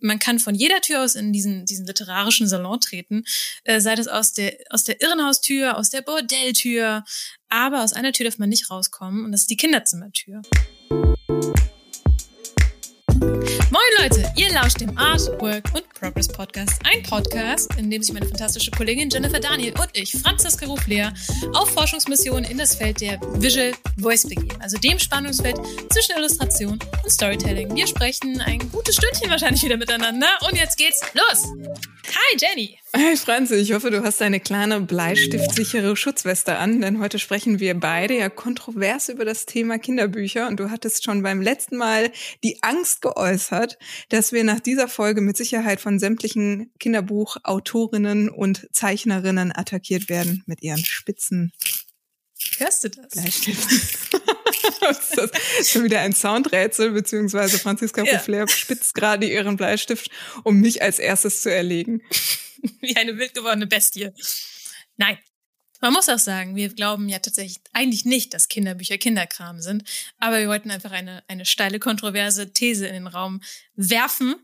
man kann von jeder Tür aus in diesen, diesen literarischen Salon treten, äh, sei das aus der, aus der Irrenhaustür, aus der Bordelltür, aber aus einer Tür darf man nicht rauskommen und das ist die Kinderzimmertür. Moin Leute, ihr lauscht dem Art, Work und Progress Podcast. Ein Podcast, in dem sich meine fantastische Kollegin Jennifer Daniel und ich, Franziska Ruflehr, auf Forschungsmissionen in das Feld der Visual Voice begeben, also dem Spannungsfeld zwischen Illustration und Storytelling. Wir sprechen ein gutes Stündchen wahrscheinlich wieder miteinander und jetzt geht's los. Hi Jenny. Hi Franzi, ich hoffe, du hast deine kleine bleistiftsichere Schutzweste an, denn heute sprechen wir beide ja kontrovers über das Thema Kinderbücher und du hattest schon beim letzten Mal die Angst geäußert, dass wir nach dieser Folge mit Sicherheit von sämtlichen Kinderbuchautorinnen und Zeichnerinnen attackiert werden mit ihren spitzen Hörst du das? Bleistiften. ist das schon wieder ein Soundrätsel, beziehungsweise Franziska ja. Flair spitzt gerade ihren Bleistift, um mich als erstes zu erlegen. Wie eine wild gewordene Bestie. Nein. Man muss auch sagen, wir glauben ja tatsächlich eigentlich nicht, dass Kinderbücher Kinderkram sind, aber wir wollten einfach eine, eine steile, kontroverse These in den Raum werfen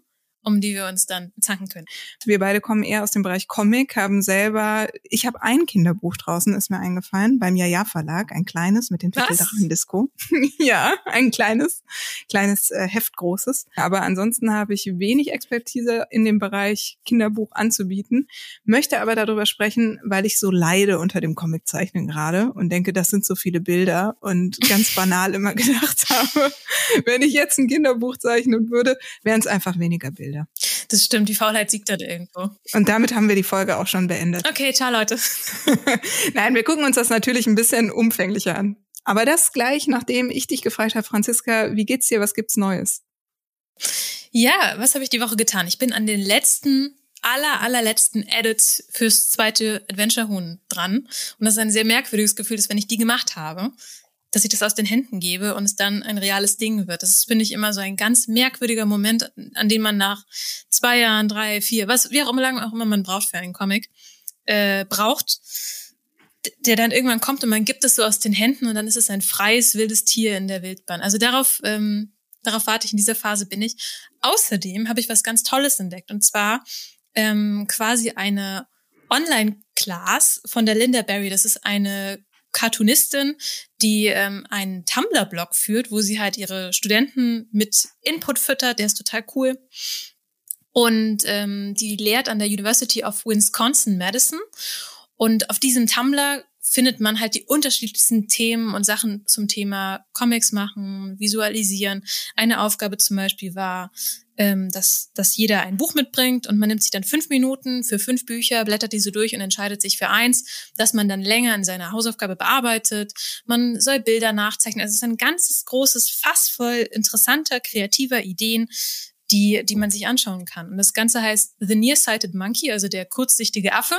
um die wir uns dann zanken können. Wir beide kommen eher aus dem Bereich Comic, haben selber, ich habe ein Kinderbuch draußen, ist mir eingefallen, beim Jaja Verlag, ein kleines mit dem Titel Disco. ja, ein kleines, kleines äh, Heft großes. Aber ansonsten habe ich wenig Expertise in dem Bereich Kinderbuch anzubieten, möchte aber darüber sprechen, weil ich so leide unter dem Comiczeichnen gerade und denke, das sind so viele Bilder und ganz banal immer gedacht habe, wenn ich jetzt ein Kinderbuch zeichnen würde, wären es einfach weniger Bilder. Bilder. Das stimmt, die Faulheit siegt da irgendwo. Und damit haben wir die Folge auch schon beendet. Okay, ciao Leute. Nein, wir gucken uns das natürlich ein bisschen umfänglicher an. Aber das gleich, nachdem ich dich gefragt habe, Franziska, wie geht's dir, was gibt's Neues? Ja, was habe ich die Woche getan? Ich bin an den letzten aller, allerletzten Edits fürs zweite Adventure Huhn dran. Und das ist ein sehr merkwürdiges Gefühl, dass wenn ich die gemacht habe, dass ich das aus den Händen gebe und es dann ein reales Ding wird. Das ist, finde ich, immer so ein ganz merkwürdiger Moment, an dem man nach zwei Jahren, drei, vier, was, wie auch immer lange auch immer man braucht für einen Comic, äh, braucht, der dann irgendwann kommt und man gibt es so aus den Händen und dann ist es ein freies, wildes Tier in der Wildbahn. Also darauf, ähm, darauf warte ich, in dieser Phase bin ich. Außerdem habe ich was ganz Tolles entdeckt und zwar ähm, quasi eine Online-Class von der Linda Berry. Das ist eine Cartoonistin, die ähm, einen Tumblr-Blog führt, wo sie halt ihre Studenten mit Input füttert. Der ist total cool. Und ähm, die lehrt an der University of Wisconsin-Madison. Und auf diesem Tumblr findet man halt die unterschiedlichsten Themen und Sachen zum Thema Comics machen, visualisieren. Eine Aufgabe zum Beispiel war, ähm, dass, dass jeder ein Buch mitbringt und man nimmt sich dann fünf Minuten für fünf Bücher, blättert diese durch und entscheidet sich für eins, dass man dann länger in seiner Hausaufgabe bearbeitet. Man soll Bilder nachzeichnen. Also es ist ein ganzes großes Fass voll interessanter, kreativer Ideen, die, die man sich anschauen kann. Und das Ganze heißt The Nearsighted Monkey, also der kurzsichtige Affe.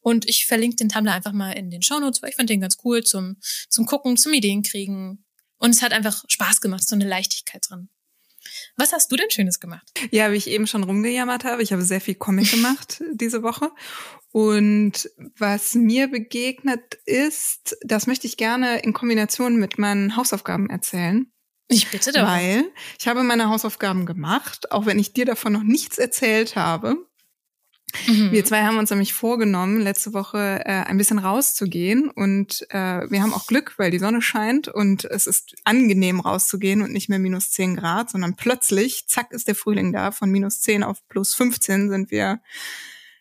Und ich verlinke den Tumblr einfach mal in den Shownotes, weil ich fand den ganz cool zum, zum Gucken, zum Ideenkriegen. Und es hat einfach Spaß gemacht, so eine Leichtigkeit drin. Was hast du denn Schönes gemacht? Ja, wie ich eben schon rumgejammert habe, ich habe sehr viel Comic gemacht diese Woche. Und was mir begegnet ist, das möchte ich gerne in Kombination mit meinen Hausaufgaben erzählen. Ich bitte darum. Weil ich habe meine Hausaufgaben gemacht, auch wenn ich dir davon noch nichts erzählt habe. Mhm. Wir zwei haben uns nämlich vorgenommen, letzte Woche äh, ein bisschen rauszugehen und äh, wir haben auch Glück, weil die Sonne scheint und es ist angenehm rauszugehen und nicht mehr minus 10 Grad, sondern plötzlich, zack, ist der Frühling da. Von minus 10 auf plus 15 sind wir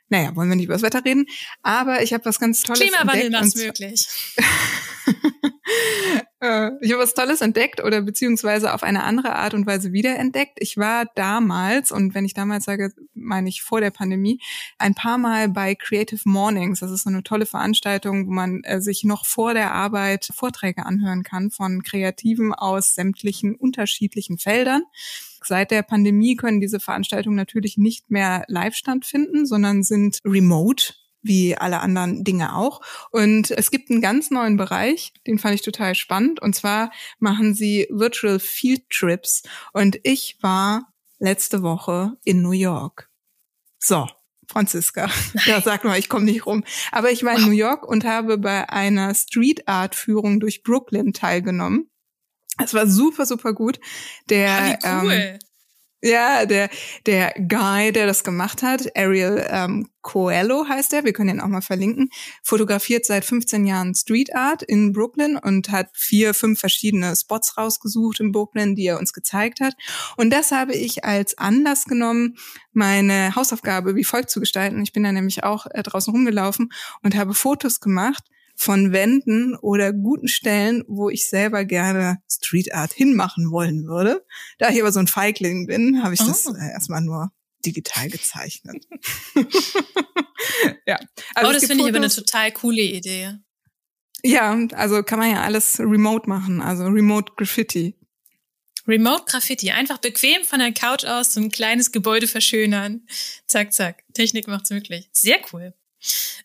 naja, wollen wir nicht über das Wetter reden, aber ich habe was ganz Tolles Klimawandel macht's möglich. Äh, ich habe was Tolles entdeckt oder beziehungsweise auf eine andere Art und Weise wiederentdeckt. Ich war damals, und wenn ich damals sage, meine ich vor der Pandemie, ein paar Mal bei Creative Mornings. Das ist so eine tolle Veranstaltung, wo man äh, sich noch vor der Arbeit Vorträge anhören kann von Kreativen aus sämtlichen unterschiedlichen Feldern. Seit der Pandemie können diese Veranstaltungen natürlich nicht mehr live stattfinden, sondern sind remote wie alle anderen Dinge auch. Und es gibt einen ganz neuen Bereich, den fand ich total spannend. Und zwar machen sie Virtual Field Trips. Und ich war letzte Woche in New York. So, Franziska. Ja, sag mal, ich komme nicht rum. Aber ich war in New York und habe bei einer Street Art Führung durch Brooklyn teilgenommen. Es war super, super gut. Der, ah, cool. Ähm, Ja, der, der Guy, der das gemacht hat, Ariel ähm, Coelho heißt er, wir können ihn auch mal verlinken, fotografiert seit 15 Jahren Street Art in Brooklyn und hat vier, fünf verschiedene Spots rausgesucht in Brooklyn, die er uns gezeigt hat. Und das habe ich als Anlass genommen, meine Hausaufgabe wie folgt zu gestalten. Ich bin da nämlich auch äh, draußen rumgelaufen und habe Fotos gemacht von Wänden oder guten Stellen, wo ich selber gerne Street Art hinmachen wollen würde. Da ich aber so ein Feigling bin, habe ich oh. das äh, erstmal nur digital gezeichnet. ja. Also oh, das finde ich aber eine total coole Idee. Ja, also kann man ja alles remote machen, also Remote Graffiti. Remote Graffiti, einfach bequem von der Couch aus so ein kleines Gebäude verschönern. Zack, zack. Technik macht's möglich. Sehr cool.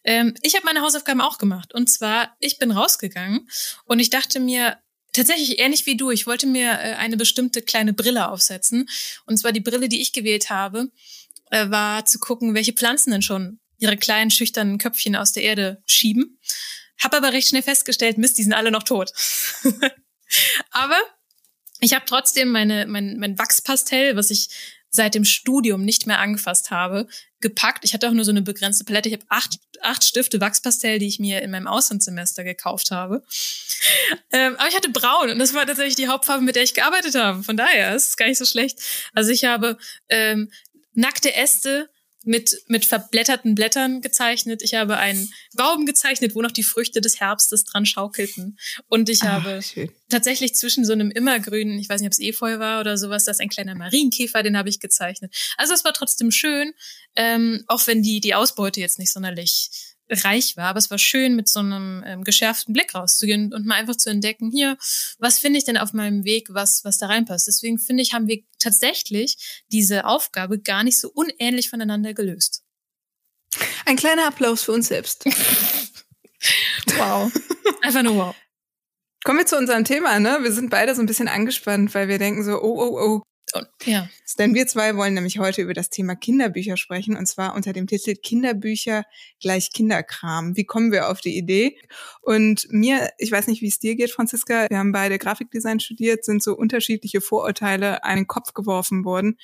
Ähm, ich habe meine Hausaufgaben auch gemacht. Und zwar, ich bin rausgegangen und ich dachte mir, tatsächlich ähnlich wie du, ich wollte mir äh, eine bestimmte kleine Brille aufsetzen. Und zwar die Brille, die ich gewählt habe, äh, war zu gucken, welche Pflanzen denn schon ihre kleinen, schüchternen Köpfchen aus der Erde schieben. Hab aber recht schnell festgestellt, Mist, die sind alle noch tot. aber ich habe trotzdem meine, mein, mein Wachspastell, was ich seit dem Studium nicht mehr angefasst habe, gepackt. Ich hatte auch nur so eine begrenzte Palette. Ich habe acht, acht Stifte Wachspastell, die ich mir in meinem Auslandssemester gekauft habe. Ähm, aber ich hatte braun und das war tatsächlich die Hauptfarbe, mit der ich gearbeitet habe. Von daher ist es gar nicht so schlecht. Also ich habe ähm, nackte Äste mit, mit verblätterten Blättern gezeichnet. Ich habe einen Baum gezeichnet, wo noch die Früchte des Herbstes dran schaukelten. Und ich Ach, habe schön. tatsächlich zwischen so einem immergrünen, ich weiß nicht, ob es Efeu war oder sowas, das ist ein kleiner Marienkäfer, den habe ich gezeichnet. Also es war trotzdem schön, ähm, auch wenn die, die Ausbeute jetzt nicht sonderlich reich war, aber es war schön, mit so einem ähm, geschärften Blick rauszugehen und mal einfach zu entdecken, hier, was finde ich denn auf meinem Weg, was, was da reinpasst. Deswegen finde ich, haben wir tatsächlich diese Aufgabe gar nicht so unähnlich voneinander gelöst. Ein kleiner Applaus für uns selbst. wow. Einfach nur wow. Kommen wir zu unserem Thema, ne? Wir sind beide so ein bisschen angespannt, weil wir denken so, oh, oh, oh, ja. Denn wir zwei wollen nämlich heute über das Thema Kinderbücher sprechen und zwar unter dem Titel Kinderbücher gleich Kinderkram. Wie kommen wir auf die Idee? Und mir, ich weiß nicht, wie es dir geht, Franziska, wir haben beide Grafikdesign studiert, sind so unterschiedliche Vorurteile an den Kopf geworfen worden.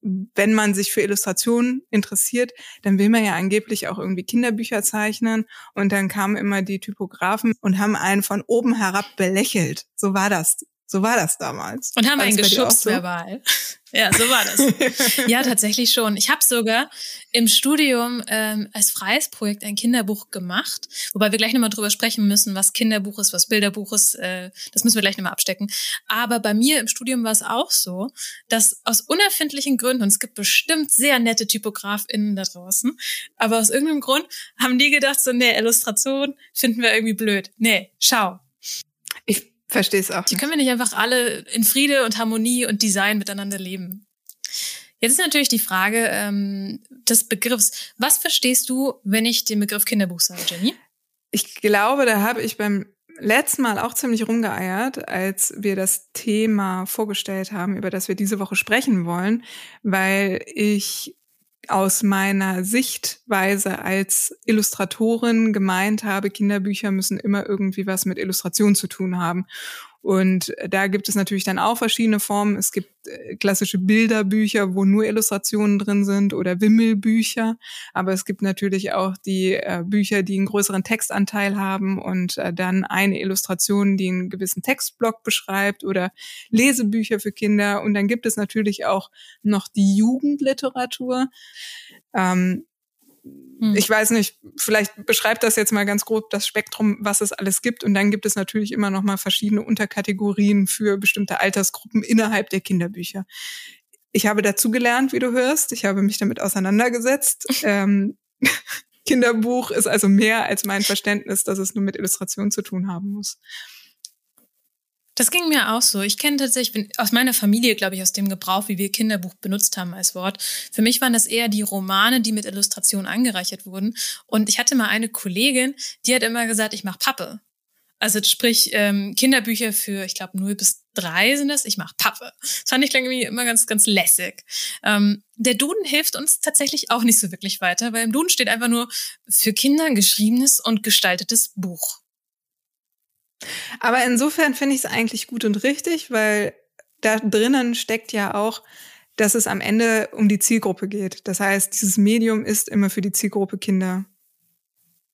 Wenn man sich für Illustrationen interessiert, dann will man ja angeblich auch irgendwie Kinderbücher zeichnen. Und dann kamen immer die Typografen und haben einen von oben herab belächelt. So war das so war das damals. Und haben einen geschubst so? verbal. ja, so war das. ja, tatsächlich schon. Ich habe sogar im Studium ähm, als freies Projekt ein Kinderbuch gemacht, wobei wir gleich nochmal drüber sprechen müssen, was Kinderbuch ist, was Bilderbuch ist. Äh, das müssen wir gleich nochmal abstecken. Aber bei mir im Studium war es auch so, dass aus unerfindlichen Gründen, und es gibt bestimmt sehr nette TypografInnen da draußen, aber aus irgendeinem Grund haben die gedacht, so, nee, Illustration finden wir irgendwie blöd. Nee, schau, Verstehe es auch. Die können wir nicht einfach alle in Friede und Harmonie und Design miteinander leben. Jetzt ist natürlich die Frage ähm, des Begriffs. Was verstehst du, wenn ich den Begriff Kinderbuch sage, Jenny? Ich glaube, da habe ich beim letzten Mal auch ziemlich rumgeeiert, als wir das Thema vorgestellt haben, über das wir diese Woche sprechen wollen, weil ich aus meiner Sichtweise als Illustratorin gemeint habe, Kinderbücher müssen immer irgendwie was mit Illustration zu tun haben. Und da gibt es natürlich dann auch verschiedene Formen. Es gibt äh, klassische Bilderbücher, wo nur Illustrationen drin sind oder Wimmelbücher. Aber es gibt natürlich auch die äh, Bücher, die einen größeren Textanteil haben und äh, dann eine Illustration, die einen gewissen Textblock beschreibt oder Lesebücher für Kinder. Und dann gibt es natürlich auch noch die Jugendliteratur. Ähm, hm. Ich weiß nicht, vielleicht beschreibt das jetzt mal ganz grob das Spektrum, was es alles gibt. Und dann gibt es natürlich immer noch mal verschiedene Unterkategorien für bestimmte Altersgruppen innerhalb der Kinderbücher. Ich habe dazu gelernt, wie du hörst. Ich habe mich damit auseinandergesetzt. ähm, Kinderbuch ist also mehr als mein Verständnis, dass es nur mit Illustration zu tun haben muss. Das ging mir auch so. Ich kenne tatsächlich, bin aus meiner Familie, glaube ich, aus dem Gebrauch, wie wir Kinderbuch benutzt haben als Wort. Für mich waren das eher die Romane, die mit Illustration angereichert wurden. Und ich hatte mal eine Kollegin, die hat immer gesagt, ich mache Pappe. Also sprich ähm, Kinderbücher für, ich glaube, 0 bis 3 sind das. Ich mache Pappe. Das fand ich irgendwie immer ganz, ganz lässig. Ähm, der Duden hilft uns tatsächlich auch nicht so wirklich weiter, weil im Duden steht einfach nur für Kinder geschriebenes und gestaltetes Buch. Aber insofern finde ich es eigentlich gut und richtig, weil da drinnen steckt ja auch dass es am Ende um die Zielgruppe geht. Das heißt, dieses Medium ist immer für die Zielgruppe Kinder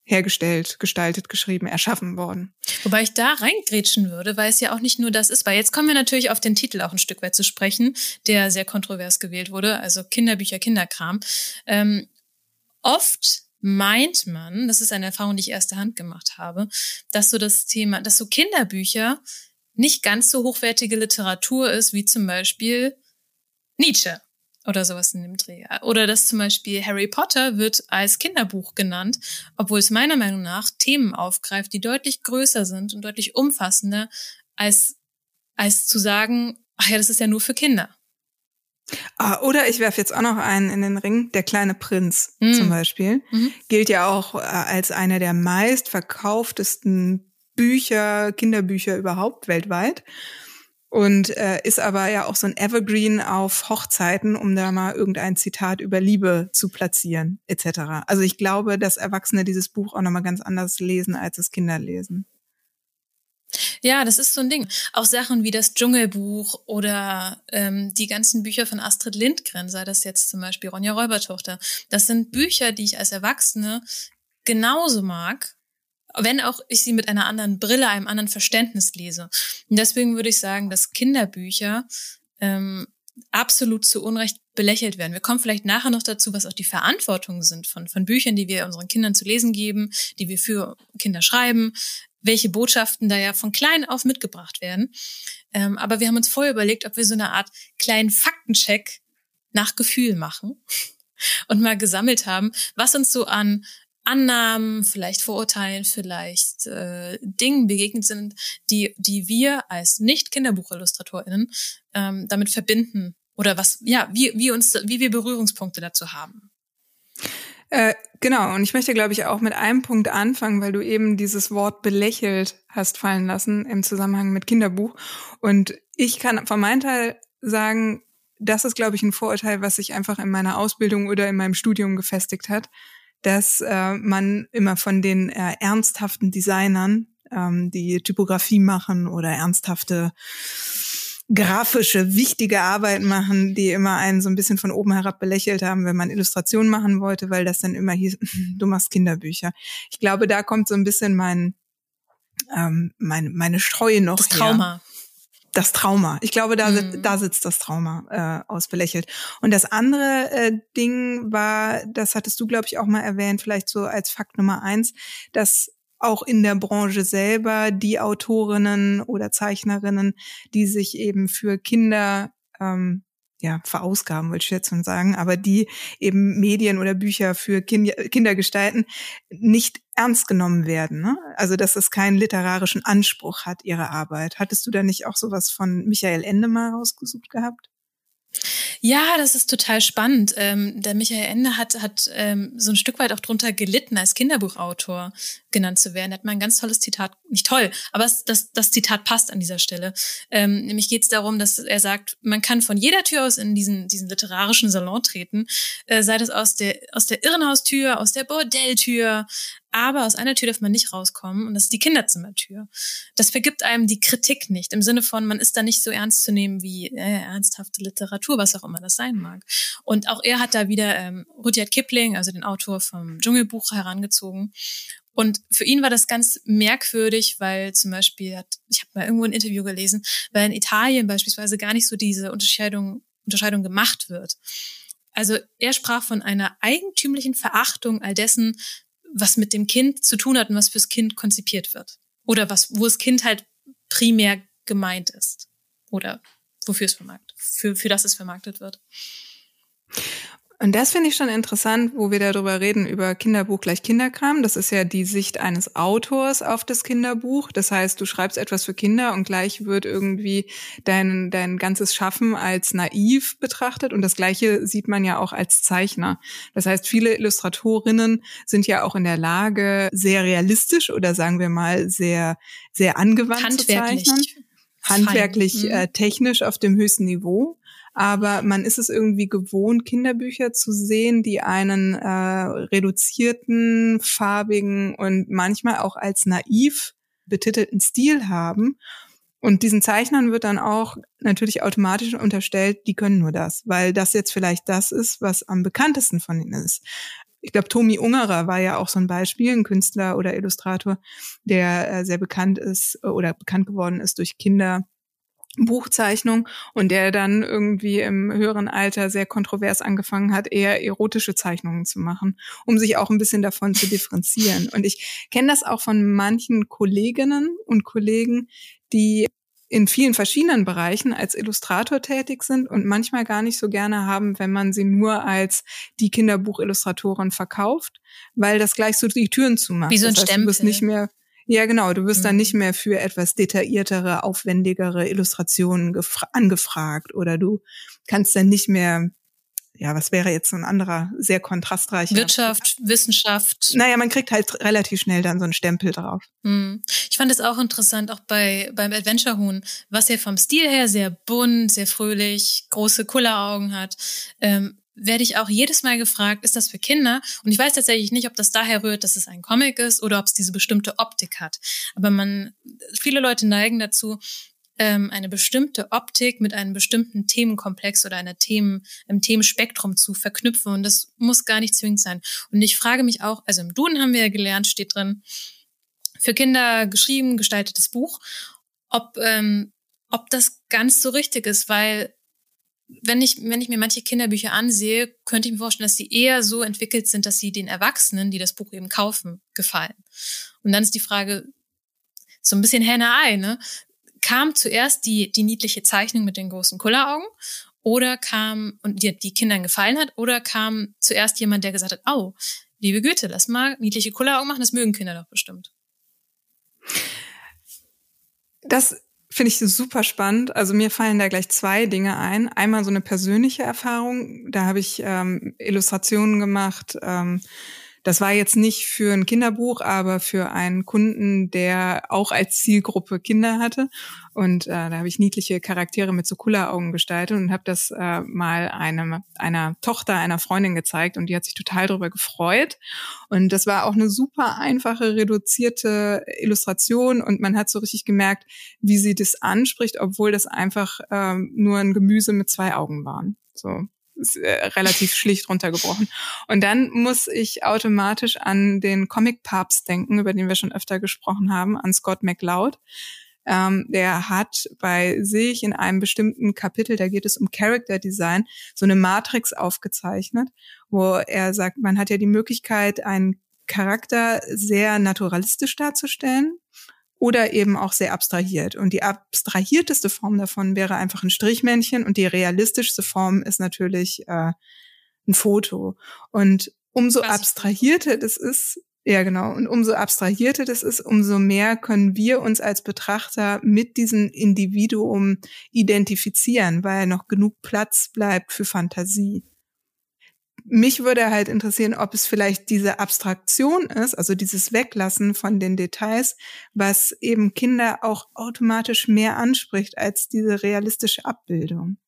hergestellt, gestaltet, geschrieben, erschaffen worden. Wobei ich da reingrätschen würde, weil es ja auch nicht nur das ist, weil jetzt kommen wir natürlich auf den Titel auch ein Stück weit zu sprechen, der sehr kontrovers gewählt wurde, also Kinderbücher, Kinderkram. Ähm, oft meint man, das ist eine Erfahrung, die ich erste Hand gemacht habe, dass so das Thema, dass so Kinderbücher nicht ganz so hochwertige Literatur ist, wie zum Beispiel Nietzsche oder sowas in dem Dreh. Oder dass zum Beispiel Harry Potter wird als Kinderbuch genannt, obwohl es meiner Meinung nach Themen aufgreift, die deutlich größer sind und deutlich umfassender, als, als zu sagen, ach ja, das ist ja nur für Kinder. Ah, oder ich werfe jetzt auch noch einen in den Ring, der kleine Prinz mhm. zum Beispiel, mhm. gilt ja auch äh, als einer der meistverkauftesten Bücher, Kinderbücher überhaupt weltweit und äh, ist aber ja auch so ein Evergreen auf Hochzeiten, um da mal irgendein Zitat über Liebe zu platzieren etc. Also ich glaube, dass Erwachsene dieses Buch auch nochmal ganz anders lesen, als es Kinder lesen. Ja, das ist so ein Ding. Auch Sachen wie das Dschungelbuch oder ähm, die ganzen Bücher von Astrid Lindgren, sei das jetzt zum Beispiel Ronja Räubertochter. Das sind Bücher, die ich als Erwachsene genauso mag wenn auch ich sie mit einer anderen Brille, einem anderen Verständnis lese. Und deswegen würde ich sagen, dass Kinderbücher ähm, absolut zu Unrecht belächelt werden. Wir kommen vielleicht nachher noch dazu, was auch die Verantwortungen sind von, von Büchern, die wir unseren Kindern zu lesen geben, die wir für Kinder schreiben, welche Botschaften da ja von klein auf mitgebracht werden. Ähm, aber wir haben uns vorher überlegt, ob wir so eine Art kleinen Faktencheck nach Gefühl machen und mal gesammelt haben, was uns so an Annahmen, vielleicht Vorurteilen, vielleicht äh, Dingen begegnet sind, die, die wir als Nicht-Kinderbuchillustratorinnen ähm, damit verbinden oder was, ja, wie, wie uns, wie wir Berührungspunkte dazu haben. Äh, genau, und ich möchte, glaube ich, auch mit einem Punkt anfangen, weil du eben dieses Wort belächelt hast fallen lassen im Zusammenhang mit Kinderbuch. Und ich kann von meinem Teil sagen, das ist, glaube ich, ein Vorurteil, was sich einfach in meiner Ausbildung oder in meinem Studium gefestigt hat dass äh, man immer von den äh, ernsthaften Designern, ähm, die Typografie machen oder ernsthafte grafische, wichtige Arbeit machen, die immer einen so ein bisschen von oben herab belächelt haben, wenn man Illustrationen machen wollte, weil das dann immer hieß, du machst Kinderbücher. Ich glaube, da kommt so ein bisschen mein, ähm, mein meine Streue noch. Das Trauma. Her das Trauma. Ich glaube, da, mhm. da sitzt das Trauma äh, ausbelächelt. Und das andere äh, Ding war, das hattest du, glaube ich, auch mal erwähnt, vielleicht so als Fakt Nummer eins, dass auch in der Branche selber die Autorinnen oder Zeichnerinnen, die sich eben für Kinder ähm, ja, verausgaben, wollte ich jetzt schon sagen, aber die eben Medien oder Bücher für Kinder, Kinder gestalten, nicht ernst genommen werden. Ne? Also dass es keinen literarischen Anspruch hat, ihre Arbeit. Hattest du da nicht auch sowas von Michael Ende mal rausgesucht gehabt? Ja, das ist total spannend. Ähm, der Michael Ende hat, hat ähm, so ein Stück weit auch drunter gelitten, als Kinderbuchautor genannt zu werden. Er hat mal ein ganz tolles Zitat, nicht toll, aber es, das, das Zitat passt an dieser Stelle. Ähm, nämlich geht es darum, dass er sagt, man kann von jeder Tür aus in diesen, diesen literarischen Salon treten, äh, sei das aus der, aus der Irrenhaustür, aus der Bordelltür, aber aus einer Tür darf man nicht rauskommen und das ist die Kinderzimmertür. Das vergibt einem die Kritik nicht, im Sinne von, man ist da nicht so ernst zu nehmen wie äh, ernsthafte Literatur, was auch immer das sein mag. Und auch er hat da wieder ähm, Rudyard Kipling, also den Autor vom Dschungelbuch, herangezogen. Und für ihn war das ganz merkwürdig, weil zum Beispiel, hat, ich habe mal irgendwo ein Interview gelesen, weil in Italien beispielsweise gar nicht so diese Unterscheidung, Unterscheidung gemacht wird. Also er sprach von einer eigentümlichen Verachtung all dessen, was mit dem Kind zu tun hat und was fürs Kind konzipiert wird. Oder was, wo das Kind halt primär gemeint ist. Oder wofür es vermarktet, für, für das es vermarktet wird. Und das finde ich schon interessant, wo wir darüber reden, über Kinderbuch gleich Kinderkram. Das ist ja die Sicht eines Autors auf das Kinderbuch. Das heißt, du schreibst etwas für Kinder und gleich wird irgendwie dein, dein ganzes Schaffen als naiv betrachtet. Und das Gleiche sieht man ja auch als Zeichner. Das heißt, viele Illustratorinnen sind ja auch in der Lage, sehr realistisch oder sagen wir mal sehr, sehr angewandt zu zeichnen. Handwerklich, mhm. äh, technisch auf dem höchsten Niveau aber man ist es irgendwie gewohnt, Kinderbücher zu sehen, die einen äh, reduzierten, farbigen und manchmal auch als naiv betitelten Stil haben. Und diesen Zeichnern wird dann auch natürlich automatisch unterstellt, die können nur das, weil das jetzt vielleicht das ist, was am bekanntesten von ihnen ist. Ich glaube, Tomi Ungerer war ja auch so ein Beispiel, ein Künstler oder Illustrator, der äh, sehr bekannt ist äh, oder bekannt geworden ist durch Kinder Buchzeichnung und der dann irgendwie im höheren Alter sehr kontrovers angefangen hat, eher erotische Zeichnungen zu machen, um sich auch ein bisschen davon zu differenzieren. Und ich kenne das auch von manchen Kolleginnen und Kollegen, die in vielen verschiedenen Bereichen als Illustrator tätig sind und manchmal gar nicht so gerne haben, wenn man sie nur als die Kinderbuchillustratorin verkauft, weil das gleich so die Türen zumacht. Wie so ein das heißt, Stempel. Du bist nicht mehr ja, genau. Du wirst Mhm. dann nicht mehr für etwas detailliertere, aufwendigere Illustrationen gefra- angefragt oder du kannst dann nicht mehr, ja, was wäre jetzt so ein anderer, sehr kontrastreicher. Wirtschaft, Wissenschaft. Naja, man kriegt halt relativ schnell dann so einen Stempel drauf. Hm. Ich fand es auch interessant, auch bei beim Adventure Huhn, was ja vom Stil her sehr bunt, sehr fröhlich, große Kulleraugen hat. Ähm, werde ich auch jedes Mal gefragt, ist das für Kinder? Und ich weiß tatsächlich nicht, ob das daher rührt, dass es ein Comic ist oder ob es diese bestimmte Optik hat. Aber man, viele Leute neigen dazu, ähm, eine bestimmte Optik mit einem bestimmten Themenkomplex oder einer Themen, einem Themenspektrum zu verknüpfen. Und das muss gar nicht zwingend sein. Und ich frage mich auch, also im Duden haben wir ja gelernt, steht drin, für Kinder geschrieben, gestaltetes Buch, ob, ähm, ob das ganz so richtig ist, weil wenn ich, wenn ich mir manche Kinderbücher ansehe, könnte ich mir vorstellen, dass sie eher so entwickelt sind, dass sie den Erwachsenen, die das Buch eben kaufen, gefallen. Und dann ist die Frage, so ein bisschen Henne-Ei, ne? Kam zuerst die, die niedliche Zeichnung mit den großen Kulleraugen oder kam, und die, die Kindern gefallen hat, oder kam zuerst jemand, der gesagt hat, oh, liebe Güte, lass mal niedliche Kulleraugen machen, das mögen Kinder doch bestimmt. Das finde ich super spannend. Also mir fallen da gleich zwei Dinge ein. Einmal so eine persönliche Erfahrung. Da habe ich ähm, Illustrationen gemacht. Ähm, das war jetzt nicht für ein Kinderbuch, aber für einen Kunden, der auch als Zielgruppe Kinder hatte. Und äh, da habe ich niedliche Charaktere mit so Kulleraugen gestaltet und habe das äh, mal einem, einer Tochter einer Freundin gezeigt und die hat sich total darüber gefreut. Und das war auch eine super einfache, reduzierte Illustration und man hat so richtig gemerkt, wie sie das anspricht, obwohl das einfach ähm, nur ein Gemüse mit zwei Augen waren. So ist, äh, relativ schlicht runtergebrochen. Und dann muss ich automatisch an den Comic-Papst denken, über den wir schon öfter gesprochen haben, an Scott McLeod. Ähm, der hat bei sich in einem bestimmten Kapitel, da geht es um Character Design, so eine Matrix aufgezeichnet, wo er sagt, man hat ja die Möglichkeit, einen Charakter sehr naturalistisch darzustellen oder eben auch sehr abstrahiert. Und die abstrahierteste Form davon wäre einfach ein Strichmännchen und die realistischste Form ist natürlich äh, ein Foto. Und umso Quasi abstrahierter das ist, ja genau, und umso abstrahierter das ist, umso mehr können wir uns als Betrachter mit diesem Individuum identifizieren, weil noch genug Platz bleibt für Fantasie mich würde halt interessieren, ob es vielleicht diese Abstraktion ist, also dieses Weglassen von den Details, was eben Kinder auch automatisch mehr anspricht als diese realistische Abbildung.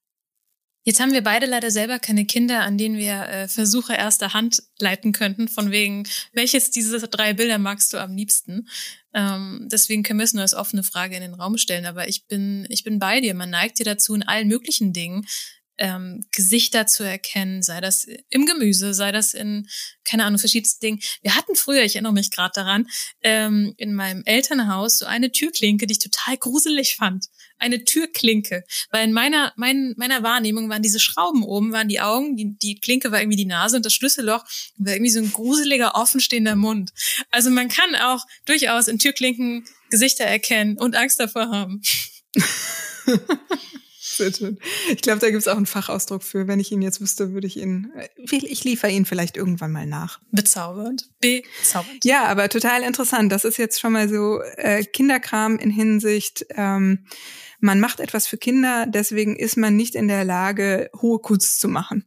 Jetzt haben wir beide leider selber keine Kinder, an denen wir äh, Versuche erster Hand leiten könnten, von wegen, welches dieser drei Bilder magst du am liebsten? Ähm, deswegen können wir es nur als offene Frage in den Raum stellen. Aber ich bin, ich bin bei dir. Man neigt dir dazu, in allen möglichen Dingen ähm, Gesichter zu erkennen, sei das im Gemüse, sei das in, keine Ahnung, verschiedensten Dingen. Wir hatten früher, ich erinnere mich gerade daran, ähm, in meinem Elternhaus so eine Türklinke, die ich total gruselig fand. Eine Türklinke. Weil in meiner, mein, meiner Wahrnehmung waren diese Schrauben oben, waren die Augen, die, die Klinke war irgendwie die Nase und das Schlüsselloch war irgendwie so ein gruseliger, offenstehender Mund. Also man kann auch durchaus in Türklinken Gesichter erkennen und Angst davor haben. Sehr schön. Ich glaube, da gibt es auch einen Fachausdruck für. Wenn ich ihn jetzt wüsste, würde ich ihn, äh, ich liefere ihn vielleicht irgendwann mal nach. Bezaubernd. Bezaubernd. Ja, aber total interessant. Das ist jetzt schon mal so äh, Kinderkram in Hinsicht, ähm, man macht etwas für Kinder, deswegen ist man nicht in der Lage, hohe Kunst zu machen.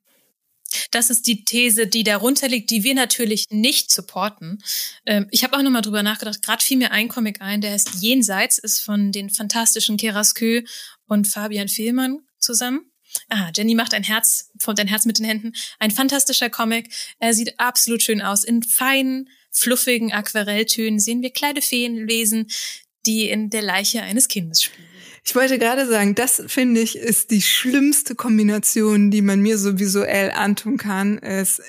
Das ist die These, die darunter liegt, die wir natürlich nicht supporten. Ähm, ich habe auch nochmal drüber nachgedacht. Gerade fiel mir ein Comic ein, der heißt Jenseits, ist von den fantastischen Kerasqueux und Fabian Fehlmann zusammen. Ah, Jenny macht ein Herz, formt ein Herz mit den Händen. Ein fantastischer Comic. Er sieht absolut schön aus. In feinen, fluffigen Aquarelltönen sehen wir kleine Feenwesen, die in der Leiche eines Kindes spielen. Ich wollte gerade sagen, das finde ich ist die schlimmste Kombination, die man mir so visuell antun kann. Es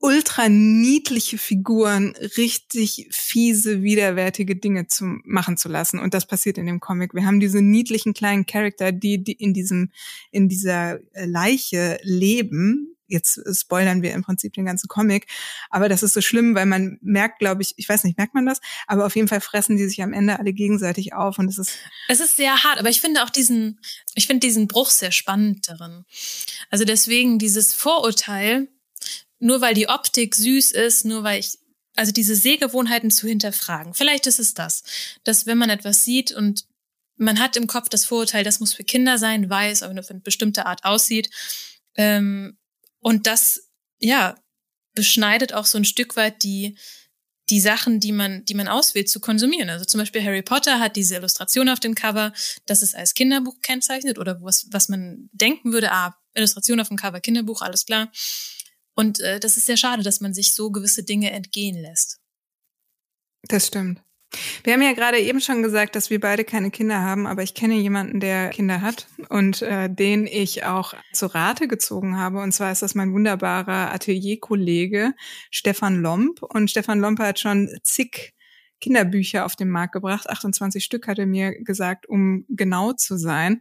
ultra niedliche Figuren richtig fiese, widerwärtige Dinge zu machen zu lassen. Und das passiert in dem Comic. Wir haben diese niedlichen kleinen Charakter, die, die in diesem, in dieser Leiche leben, jetzt spoilern wir im Prinzip den ganzen Comic. Aber das ist so schlimm, weil man merkt, glaube ich, ich weiß nicht, merkt man das? Aber auf jeden Fall fressen die sich am Ende alle gegenseitig auf und es ist. Es ist sehr hart, aber ich finde auch diesen, ich finde diesen Bruch sehr spannend darin. Also deswegen dieses Vorurteil, nur weil die Optik süß ist, nur weil ich, also diese Sehgewohnheiten zu hinterfragen. Vielleicht ist es das, dass wenn man etwas sieht und man hat im Kopf das Vorurteil, das muss für Kinder sein, weiß, aber nur für eine bestimmte Art aussieht, ähm, und das, ja, beschneidet auch so ein Stück weit die, die Sachen, die man, die man auswählt, zu konsumieren. Also zum Beispiel Harry Potter hat diese Illustration auf dem Cover, das es als Kinderbuch kennzeichnet oder was, was man denken würde, ah, Illustration auf dem Cover, Kinderbuch, alles klar. Und äh, das ist sehr schade, dass man sich so gewisse Dinge entgehen lässt. Das stimmt. Wir haben ja gerade eben schon gesagt, dass wir beide keine Kinder haben, aber ich kenne jemanden, der Kinder hat und äh, den ich auch zu Rate gezogen habe. Und zwar ist das mein wunderbarer Atelierkollege Stefan Lomp. Und Stefan Lomp hat schon zig Kinderbücher auf den Markt gebracht. 28 Stück hat er mir gesagt, um genau zu sein.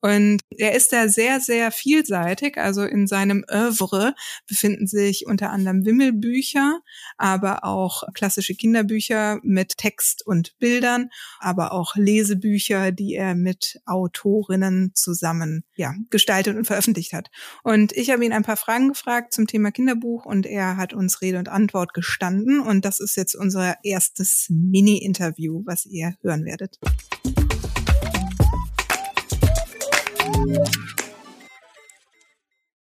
Und er ist da sehr, sehr vielseitig. Also in seinem Oeuvre befinden sich unter anderem Wimmelbücher, aber auch klassische Kinderbücher mit Text und Bildern, aber auch Lesebücher, die er mit Autorinnen zusammen ja, gestaltet und veröffentlicht hat. Und ich habe ihn ein paar Fragen gefragt zum Thema Kinderbuch und er hat uns Rede und Antwort gestanden. Und das ist jetzt unser erstes Mini-Interview, was ihr hören werdet.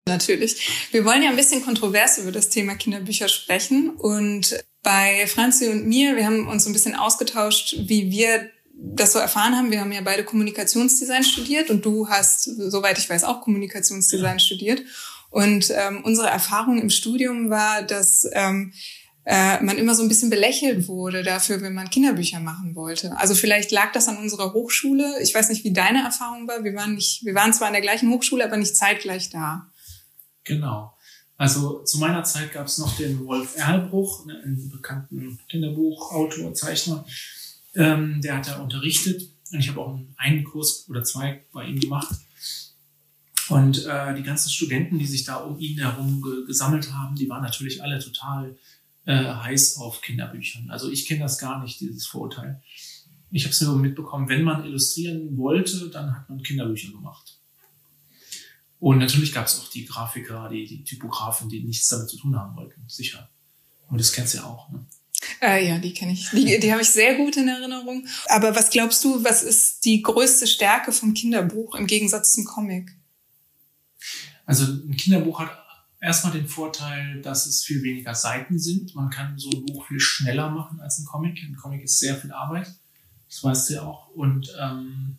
Natürlich. Wir wollen ja ein bisschen kontrovers über das Thema Kinderbücher sprechen. Und bei Franzi und mir, wir haben uns so ein bisschen ausgetauscht, wie wir das so erfahren haben. Wir haben ja beide Kommunikationsdesign studiert und du hast, soweit ich weiß, auch Kommunikationsdesign ja. studiert. Und ähm, unsere Erfahrung im Studium war, dass ähm, äh, man immer so ein bisschen belächelt wurde dafür, wenn man Kinderbücher machen wollte. Also vielleicht lag das an unserer Hochschule. Ich weiß nicht, wie deine Erfahrung war. Wir waren nicht, wir waren zwar in der gleichen Hochschule, aber nicht zeitgleich da. Genau. Also zu meiner Zeit gab es noch den Wolf Erlbruch, ne, einen bekannten Kinderbuchautor, Zeichner. Ähm, der hat da unterrichtet und ich habe auch einen Kurs oder zwei bei ihm gemacht. Und äh, die ganzen Studenten, die sich da um ihn herum ge gesammelt haben, die waren natürlich alle total äh, heiß auf Kinderbüchern. Also ich kenne das gar nicht, dieses Vorurteil. Ich habe es nur mitbekommen, wenn man illustrieren wollte, dann hat man Kinderbücher gemacht. Und natürlich gab es auch die Grafiker, die, die Typografen, die nichts damit zu tun haben wollten, sicher. Und das kennst du ja auch. Ne? Äh, ja, die kenne ich. Die, die habe ich sehr gut in Erinnerung. Aber was glaubst du, was ist die größte Stärke vom Kinderbuch im Gegensatz zum Comic? Also ein Kinderbuch hat erstmal den Vorteil, dass es viel weniger Seiten sind. Man kann so ein Buch viel schneller machen als ein Comic. Ein Comic ist sehr viel Arbeit. Das weißt du ja auch. Und ähm,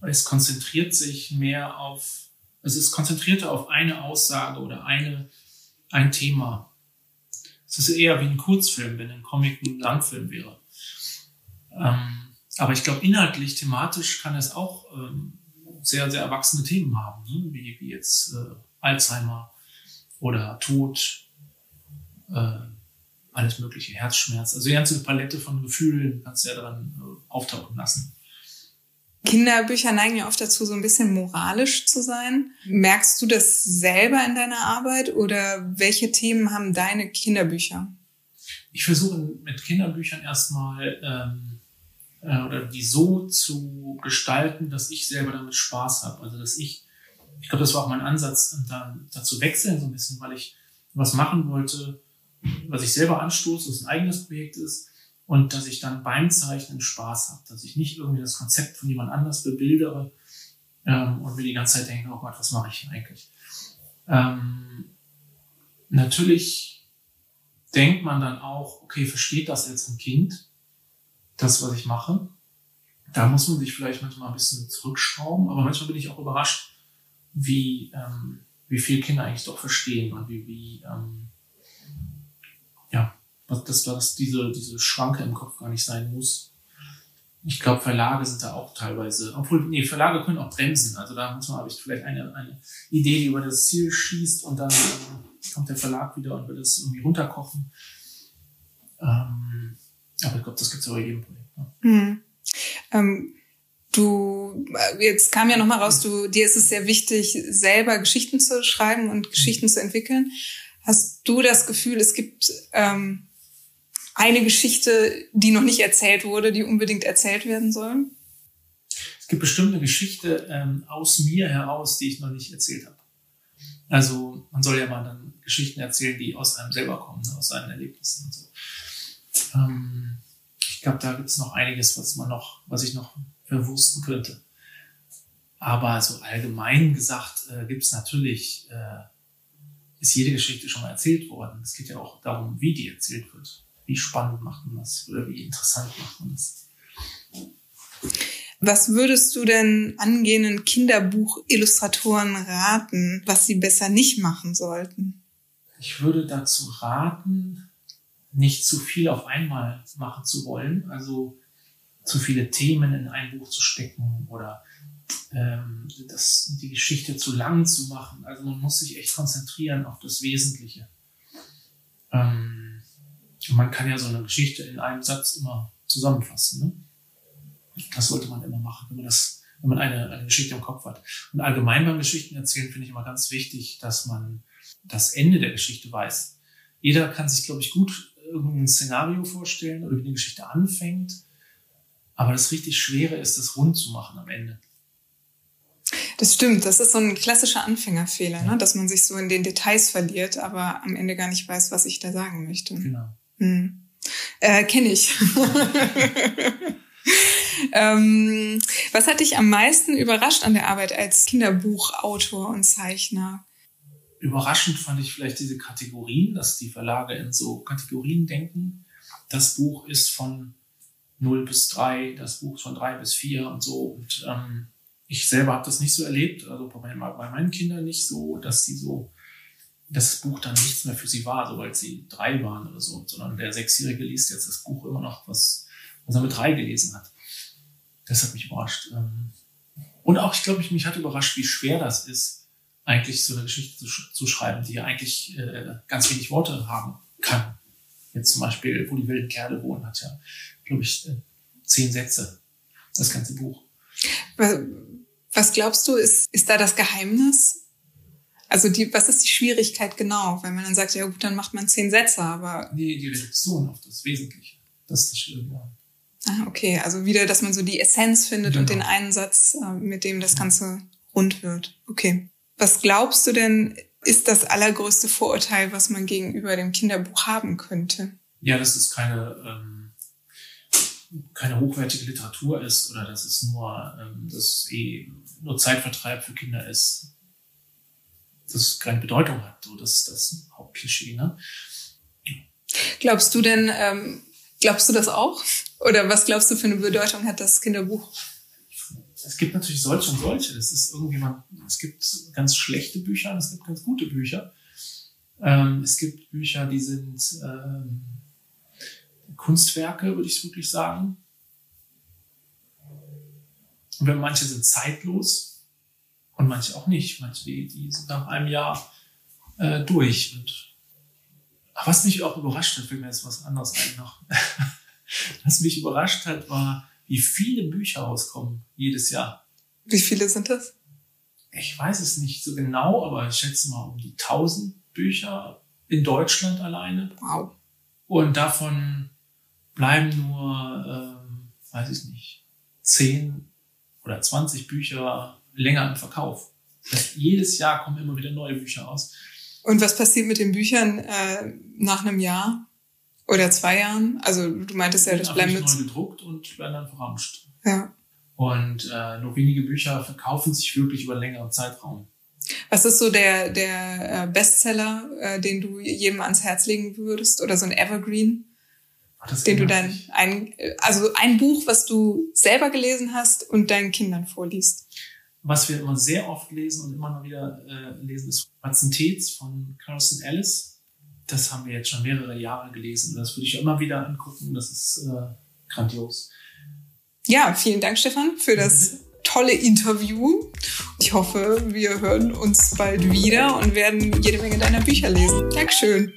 es konzentriert sich mehr auf, also es ist konzentrierter auf eine Aussage oder eine, ein Thema. Es ist eher wie ein Kurzfilm, wenn ein Comic ein Langfilm wäre. Ähm, aber ich glaube, inhaltlich, thematisch kann es auch ähm, sehr, sehr erwachsene Themen haben, ne? wie, wie jetzt äh, Alzheimer oder Tod, äh, alles mögliche, Herzschmerz. Also die ganze Palette von Gefühlen kannst du ja daran äh, auftauchen lassen. Kinderbücher neigen ja oft dazu, so ein bisschen moralisch zu sein. Merkst du das selber in deiner Arbeit oder welche Themen haben deine Kinderbücher? Ich versuche mit Kinderbüchern erstmal ähm, äh, oder die so zu gestalten, dass ich selber damit Spaß habe. Also dass ich ich glaube, das war auch mein Ansatz, dann dazu wechseln so ein bisschen, weil ich was machen wollte, was ich selber anstoße, was ein eigenes Projekt ist und dass ich dann beim Zeichnen Spaß habe, dass ich nicht irgendwie das Konzept von jemand anders bebildere ähm, und mir die ganze Zeit denke, oh Gott, was mache ich hier eigentlich? Ähm, natürlich denkt man dann auch, okay, versteht das jetzt ein Kind, das, was ich mache? Da muss man sich vielleicht manchmal ein bisschen zurückschrauben, aber manchmal bin ich auch überrascht, wie, ähm, wie viel Kinder eigentlich doch verstehen und wie, wie ähm, ja, dass, dass diese, diese Schranke im Kopf gar nicht sein muss. ich glaube, Verlage sind da auch teilweise, obwohl, nee, Verlage können auch bremsen. Also da muss man, habe ich vielleicht eine, eine Idee, die über das Ziel schießt und dann äh, kommt der Verlag wieder und will das irgendwie runterkochen. Ähm, aber ich glaube, das gibt es bei jedem Projekt. Ne? Mhm. Ähm, du, äh, jetzt kam ja nochmal raus, du, dir ist es sehr wichtig, selber Geschichten zu schreiben und Geschichten zu entwickeln. Hast du das Gefühl, es gibt ähm, eine Geschichte, die noch nicht erzählt wurde, die unbedingt erzählt werden soll? Es gibt bestimmt eine Geschichte ähm, aus mir heraus, die ich noch nicht erzählt habe. Also man soll ja mal dann Geschichten erzählen, die aus einem selber kommen, ne, aus seinen Erlebnissen und so. Ähm, ich glaube, da gibt es noch einiges, was man noch, was ich noch verwursten könnte. Aber so allgemein gesagt äh, gibt es natürlich, äh, ist jede Geschichte schon mal erzählt worden. Es geht ja auch darum, wie die erzählt wird wie spannend macht man das oder wie interessant macht man das. Was würdest du denn angehenden Kinderbuchillustratoren raten, was sie besser nicht machen sollten? Ich würde dazu raten, nicht zu viel auf einmal machen zu wollen, also zu viele Themen in ein Buch zu stecken oder ähm, das, die Geschichte zu lang zu machen. Also man muss sich echt konzentrieren auf das Wesentliche. Ähm, man kann ja so eine Geschichte in einem Satz immer zusammenfassen. Ne? Das sollte man immer machen, wenn man das, wenn man eine, eine Geschichte im Kopf hat. Und allgemein beim Geschichten erzählen finde ich immer ganz wichtig, dass man das Ende der Geschichte weiß. Jeder kann sich, glaube ich, gut irgendein Szenario vorstellen oder wie die Geschichte anfängt. Aber das richtig Schwere ist, das rund zu machen am Ende. Das stimmt, das ist so ein klassischer Anfängerfehler, ne? dass man sich so in den Details verliert, aber am Ende gar nicht weiß, was ich da sagen möchte. Genau. Hm. Äh, Kenne ich. ähm, was hat dich am meisten überrascht an der Arbeit als Kinderbuchautor und Zeichner? Überraschend fand ich vielleicht diese Kategorien, dass die Verlage in so Kategorien denken. Das Buch ist von 0 bis 3, das Buch von 3 bis 4 und so. Und ähm, ich selber habe das nicht so erlebt, also bei, bei meinen Kindern nicht so, dass die so das Buch dann nichts mehr für sie war, sobald sie drei waren oder so, sondern der Sechsjährige liest jetzt das Buch immer noch, was, was er mit drei gelesen hat. Das hat mich überrascht. Ähm, und auch, ich glaube, mich hat überrascht, wie schwer das ist, eigentlich so eine Geschichte zu, zu schreiben, die ja eigentlich äh, ganz wenig Worte haben kann. Jetzt zum Beispiel, wo die wilden Kerle wohnen, hat ja, glaube ich, äh, zehn Sätze, das ganze Buch. Was glaubst du, ist, ist da das Geheimnis? Also die, was ist die Schwierigkeit genau? Weil man dann sagt, ja gut, dann macht man zehn Sätze, aber. Nee, die Reduktion auf das Wesentliche. Das ist das Schwierige. Ah, okay. Also wieder, dass man so die Essenz findet genau. und den einen Satz, äh, mit dem das Ganze rund wird. Okay. Was glaubst du denn, ist das allergrößte Vorurteil, was man gegenüber dem Kinderbuch haben könnte? Ja, dass es keine, ähm, keine hochwertige Literatur ist oder dass es nur, ähm, dass eh nur Zeitvertreib für Kinder ist das keine Bedeutung hat. So, das ist das Hauptklischee. Ne? Glaubst du denn, ähm, glaubst du das auch? Oder was glaubst du für eine Bedeutung hat das Kinderbuch? Es gibt natürlich solche und solche. Das ist irgendwie man, es gibt ganz schlechte Bücher und es gibt ganz gute Bücher. Ähm, es gibt Bücher, die sind ähm, Kunstwerke, würde ich wirklich sagen. Und manche sind zeitlos, und manche auch nicht. Manche, die, die sind nach einem Jahr äh, durch. Und was mich auch überrascht hat, fällt mir jetzt was anderes ein noch. was mich überrascht hat, war, wie viele Bücher rauskommen jedes Jahr. Wie viele sind das? Ich weiß es nicht so genau, aber ich schätze mal um die 1000 Bücher in Deutschland alleine. Wow. Und davon bleiben nur, ähm, weiß ich nicht, 10 oder 20 Bücher länger im Verkauf. Das jedes Jahr kommen immer wieder neue Bücher aus. Und was passiert mit den Büchern äh, nach einem Jahr oder zwei Jahren? Also du meintest ja, das bleiben mit neu gedruckt und werden dann verramscht. Ja. Und äh, nur wenige Bücher verkaufen sich wirklich über einen längeren Zeitraum. Was ist so der der äh, Bestseller, äh, den du jedem ans Herz legen würdest oder so ein Evergreen? den du dann ein also ein Buch, was du selber gelesen hast und deinen Kindern vorliest. Was wir immer sehr oft lesen und immer noch wieder äh, lesen, ist Hudson Tates von Carson Ellis. Das haben wir jetzt schon mehrere Jahre gelesen. Das würde ich immer wieder angucken. Das ist äh, grandios. Ja, vielen Dank, Stefan, für das tolle Interview. Ich hoffe, wir hören uns bald wieder und werden jede Menge deiner Bücher lesen. Dankeschön.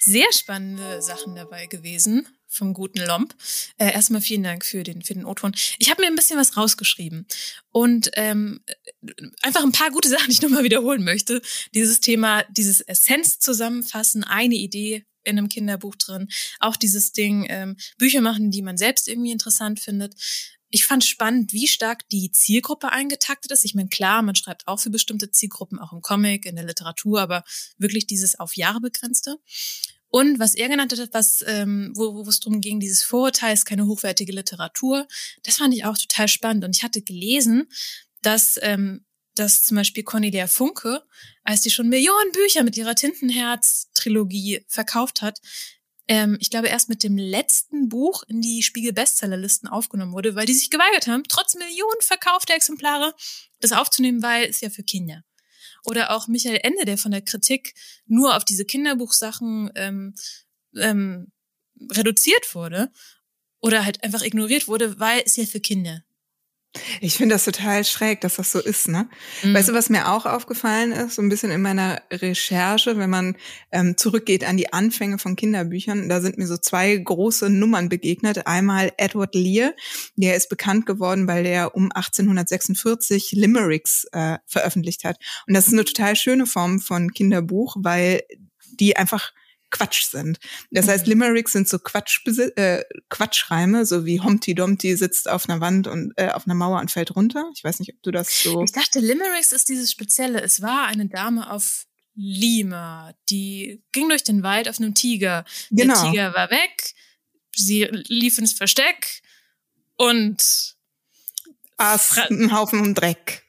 Sehr spannende Sachen dabei gewesen vom guten Lomp. Äh, erstmal vielen Dank für den, für den O-Ton. Ich habe mir ein bisschen was rausgeschrieben und ähm, einfach ein paar gute Sachen, die ich nochmal wiederholen möchte. Dieses Thema, dieses Essenz zusammenfassen, eine Idee in einem Kinderbuch drin. Auch dieses Ding, ähm, Bücher machen, die man selbst irgendwie interessant findet. Ich fand spannend, wie stark die Zielgruppe eingetaktet ist. Ich meine, klar, man schreibt auch für bestimmte Zielgruppen, auch im Comic, in der Literatur, aber wirklich dieses auf Jahre begrenzte. Und was er genannt hat, was, ähm, wo, wo es darum ging, dieses Vorurteil ist keine hochwertige Literatur, das fand ich auch total spannend. Und ich hatte gelesen, dass, ähm, dass zum Beispiel Cornelia Funke, als die schon Millionen Bücher mit ihrer Tintenherz-Trilogie verkauft hat, ähm, ich glaube erst mit dem letzten Buch in die Spiegel-Bestsellerlisten aufgenommen wurde, weil die sich geweigert haben, trotz Millionen verkaufter Exemplare das aufzunehmen, weil es ja für Kinder. Oder auch Michael Ende, der von der Kritik nur auf diese Kinderbuchsachen ähm, ähm, reduziert wurde oder halt einfach ignoriert wurde, weil es ja für Kinder. Ich finde das total schräg, dass das so ist, ne? Mhm. Weißt du, was mir auch aufgefallen ist, so ein bisschen in meiner Recherche, wenn man ähm, zurückgeht an die Anfänge von Kinderbüchern, da sind mir so zwei große Nummern begegnet. Einmal Edward Lear, der ist bekannt geworden, weil der um 1846 Limericks äh, veröffentlicht hat. Und das ist eine total schöne Form von Kinderbuch, weil die einfach Quatsch sind. Das heißt, mhm. Limericks sind so Quatsch, äh, Quatschreime, so wie Humpty Dumpty sitzt auf einer Wand und äh, auf einer Mauer und fällt runter. Ich weiß nicht, ob du das so. Ich dachte, Limericks ist dieses Spezielle. Es war eine Dame auf Lima, die ging durch den Wald auf einem Tiger. Genau. Der Tiger war weg, sie lief ins Versteck und aß einen Haufen Dreck.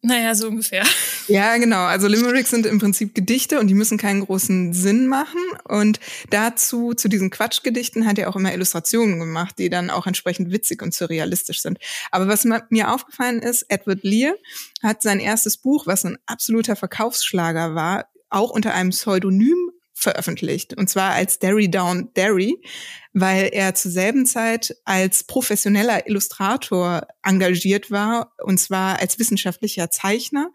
Naja, so ungefähr. Ja, genau. Also Limericks sind im Prinzip Gedichte und die müssen keinen großen Sinn machen. Und dazu, zu diesen Quatschgedichten hat er auch immer Illustrationen gemacht, die dann auch entsprechend witzig und surrealistisch sind. Aber was mir aufgefallen ist, Edward Lear hat sein erstes Buch, was ein absoluter Verkaufsschlager war, auch unter einem Pseudonym veröffentlicht. Und zwar als Derry Down Derry, weil er zur selben Zeit als professioneller Illustrator engagiert war, und zwar als wissenschaftlicher Zeichner.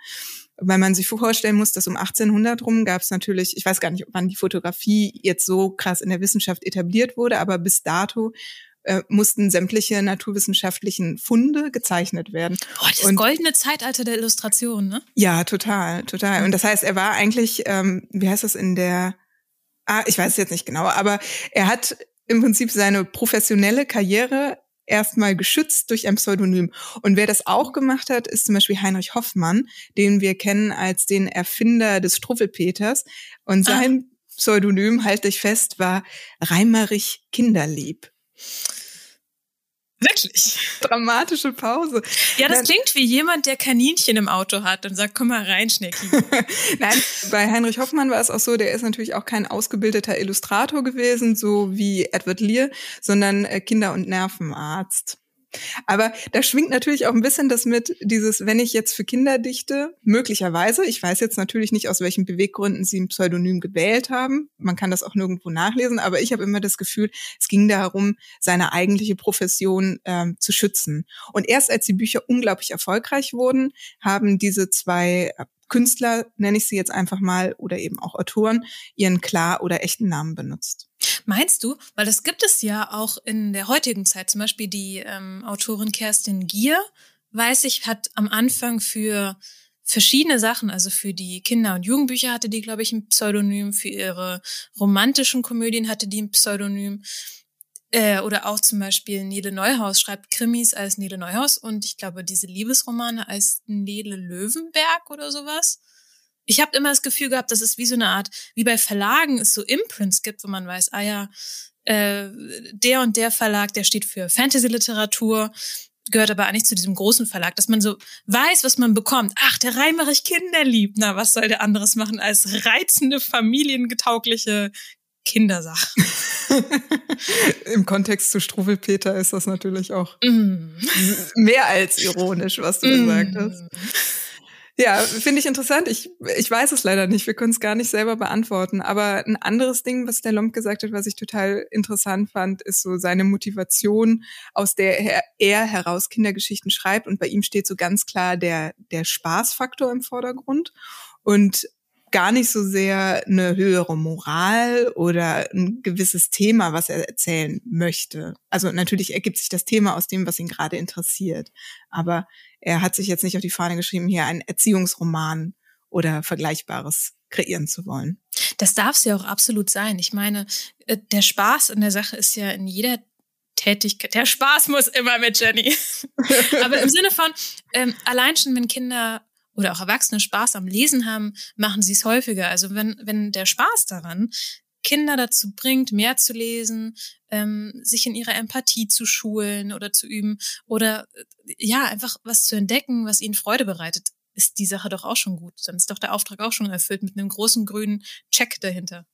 Weil man sich vorstellen muss, dass um 1800 rum gab es natürlich, ich weiß gar nicht, wann die Fotografie jetzt so krass in der Wissenschaft etabliert wurde, aber bis dato äh, mussten sämtliche naturwissenschaftlichen Funde gezeichnet werden. Boah, das und, goldene Zeitalter der Illustration, ne? Ja, total, total. Und das heißt, er war eigentlich, ähm, wie heißt das in der ah, ich weiß es jetzt nicht genau, aber er hat im Prinzip seine professionelle Karriere erstmal geschützt durch ein Pseudonym. Und wer das auch gemacht hat, ist zum Beispiel Heinrich Hoffmann, den wir kennen als den Erfinder des Struffelpeters. Und sein ah. Pseudonym, halte ich fest, war Reimerich Kinderlieb. Wirklich? Dramatische Pause. Ja, das Nein. klingt wie jemand, der Kaninchen im Auto hat und sagt, komm mal rein, Schnecki. Nein, bei Heinrich Hoffmann war es auch so, der ist natürlich auch kein ausgebildeter Illustrator gewesen, so wie Edward Lear, sondern äh, Kinder- und Nervenarzt. Aber da schwingt natürlich auch ein bisschen das mit, dieses, wenn ich jetzt für Kinder dichte, möglicherweise, ich weiß jetzt natürlich nicht, aus welchen Beweggründen sie ein Pseudonym gewählt haben, man kann das auch nirgendwo nachlesen, aber ich habe immer das Gefühl, es ging darum, seine eigentliche Profession ähm, zu schützen. Und erst als die Bücher unglaublich erfolgreich wurden, haben diese zwei Künstler, nenne ich sie jetzt einfach mal, oder eben auch Autoren, ihren klar oder echten Namen benutzt. Meinst du? Weil das gibt es ja auch in der heutigen Zeit. Zum Beispiel die ähm, Autorin Kerstin Gier, weiß ich, hat am Anfang für verschiedene Sachen, also für die Kinder- und Jugendbücher hatte die, glaube ich, ein Pseudonym, für ihre romantischen Komödien hatte die ein Pseudonym. Äh, oder auch zum Beispiel Nele Neuhaus schreibt Krimis als Nele Neuhaus und ich glaube diese Liebesromane als Nele Löwenberg oder sowas ich habe immer das Gefühl gehabt, dass es wie so eine Art, wie bei Verlagen es so Imprints gibt, wo man weiß, ah ja, äh, der und der Verlag, der steht für Fantasy-Literatur, gehört aber eigentlich zu diesem großen Verlag, dass man so weiß, was man bekommt. Ach, der Reimerich Kinderlieb. Na, was soll der anderes machen als reizende, familiengetaugliche Kindersachen? Im Kontext zu Struwelpeter ist das natürlich auch mm. mehr als ironisch, was du mm. gesagt hast. Ja, finde ich interessant. Ich, ich weiß es leider nicht. Wir können es gar nicht selber beantworten. Aber ein anderes Ding, was der Lomb gesagt hat, was ich total interessant fand, ist so seine Motivation, aus der er heraus Kindergeschichten schreibt. Und bei ihm steht so ganz klar der, der Spaßfaktor im Vordergrund. Und gar nicht so sehr eine höhere Moral oder ein gewisses Thema, was er erzählen möchte. Also natürlich ergibt sich das Thema aus dem, was ihn gerade interessiert. Aber er hat sich jetzt nicht auf die Fahne geschrieben, hier einen Erziehungsroman oder Vergleichbares kreieren zu wollen. Das darf es ja auch absolut sein. Ich meine, äh, der Spaß in der Sache ist ja in jeder Tätigkeit. Der Spaß muss immer mit Jenny. Aber im Sinne von, ähm, allein schon, wenn Kinder oder auch Erwachsene Spaß am Lesen haben, machen sie es häufiger. Also wenn, wenn der Spaß daran Kinder dazu bringt, mehr zu lesen, ähm, sich in ihrer Empathie zu schulen oder zu üben oder äh, ja, einfach was zu entdecken, was ihnen Freude bereitet, ist die Sache doch auch schon gut. Dann ist doch der Auftrag auch schon erfüllt mit einem großen grünen Check dahinter.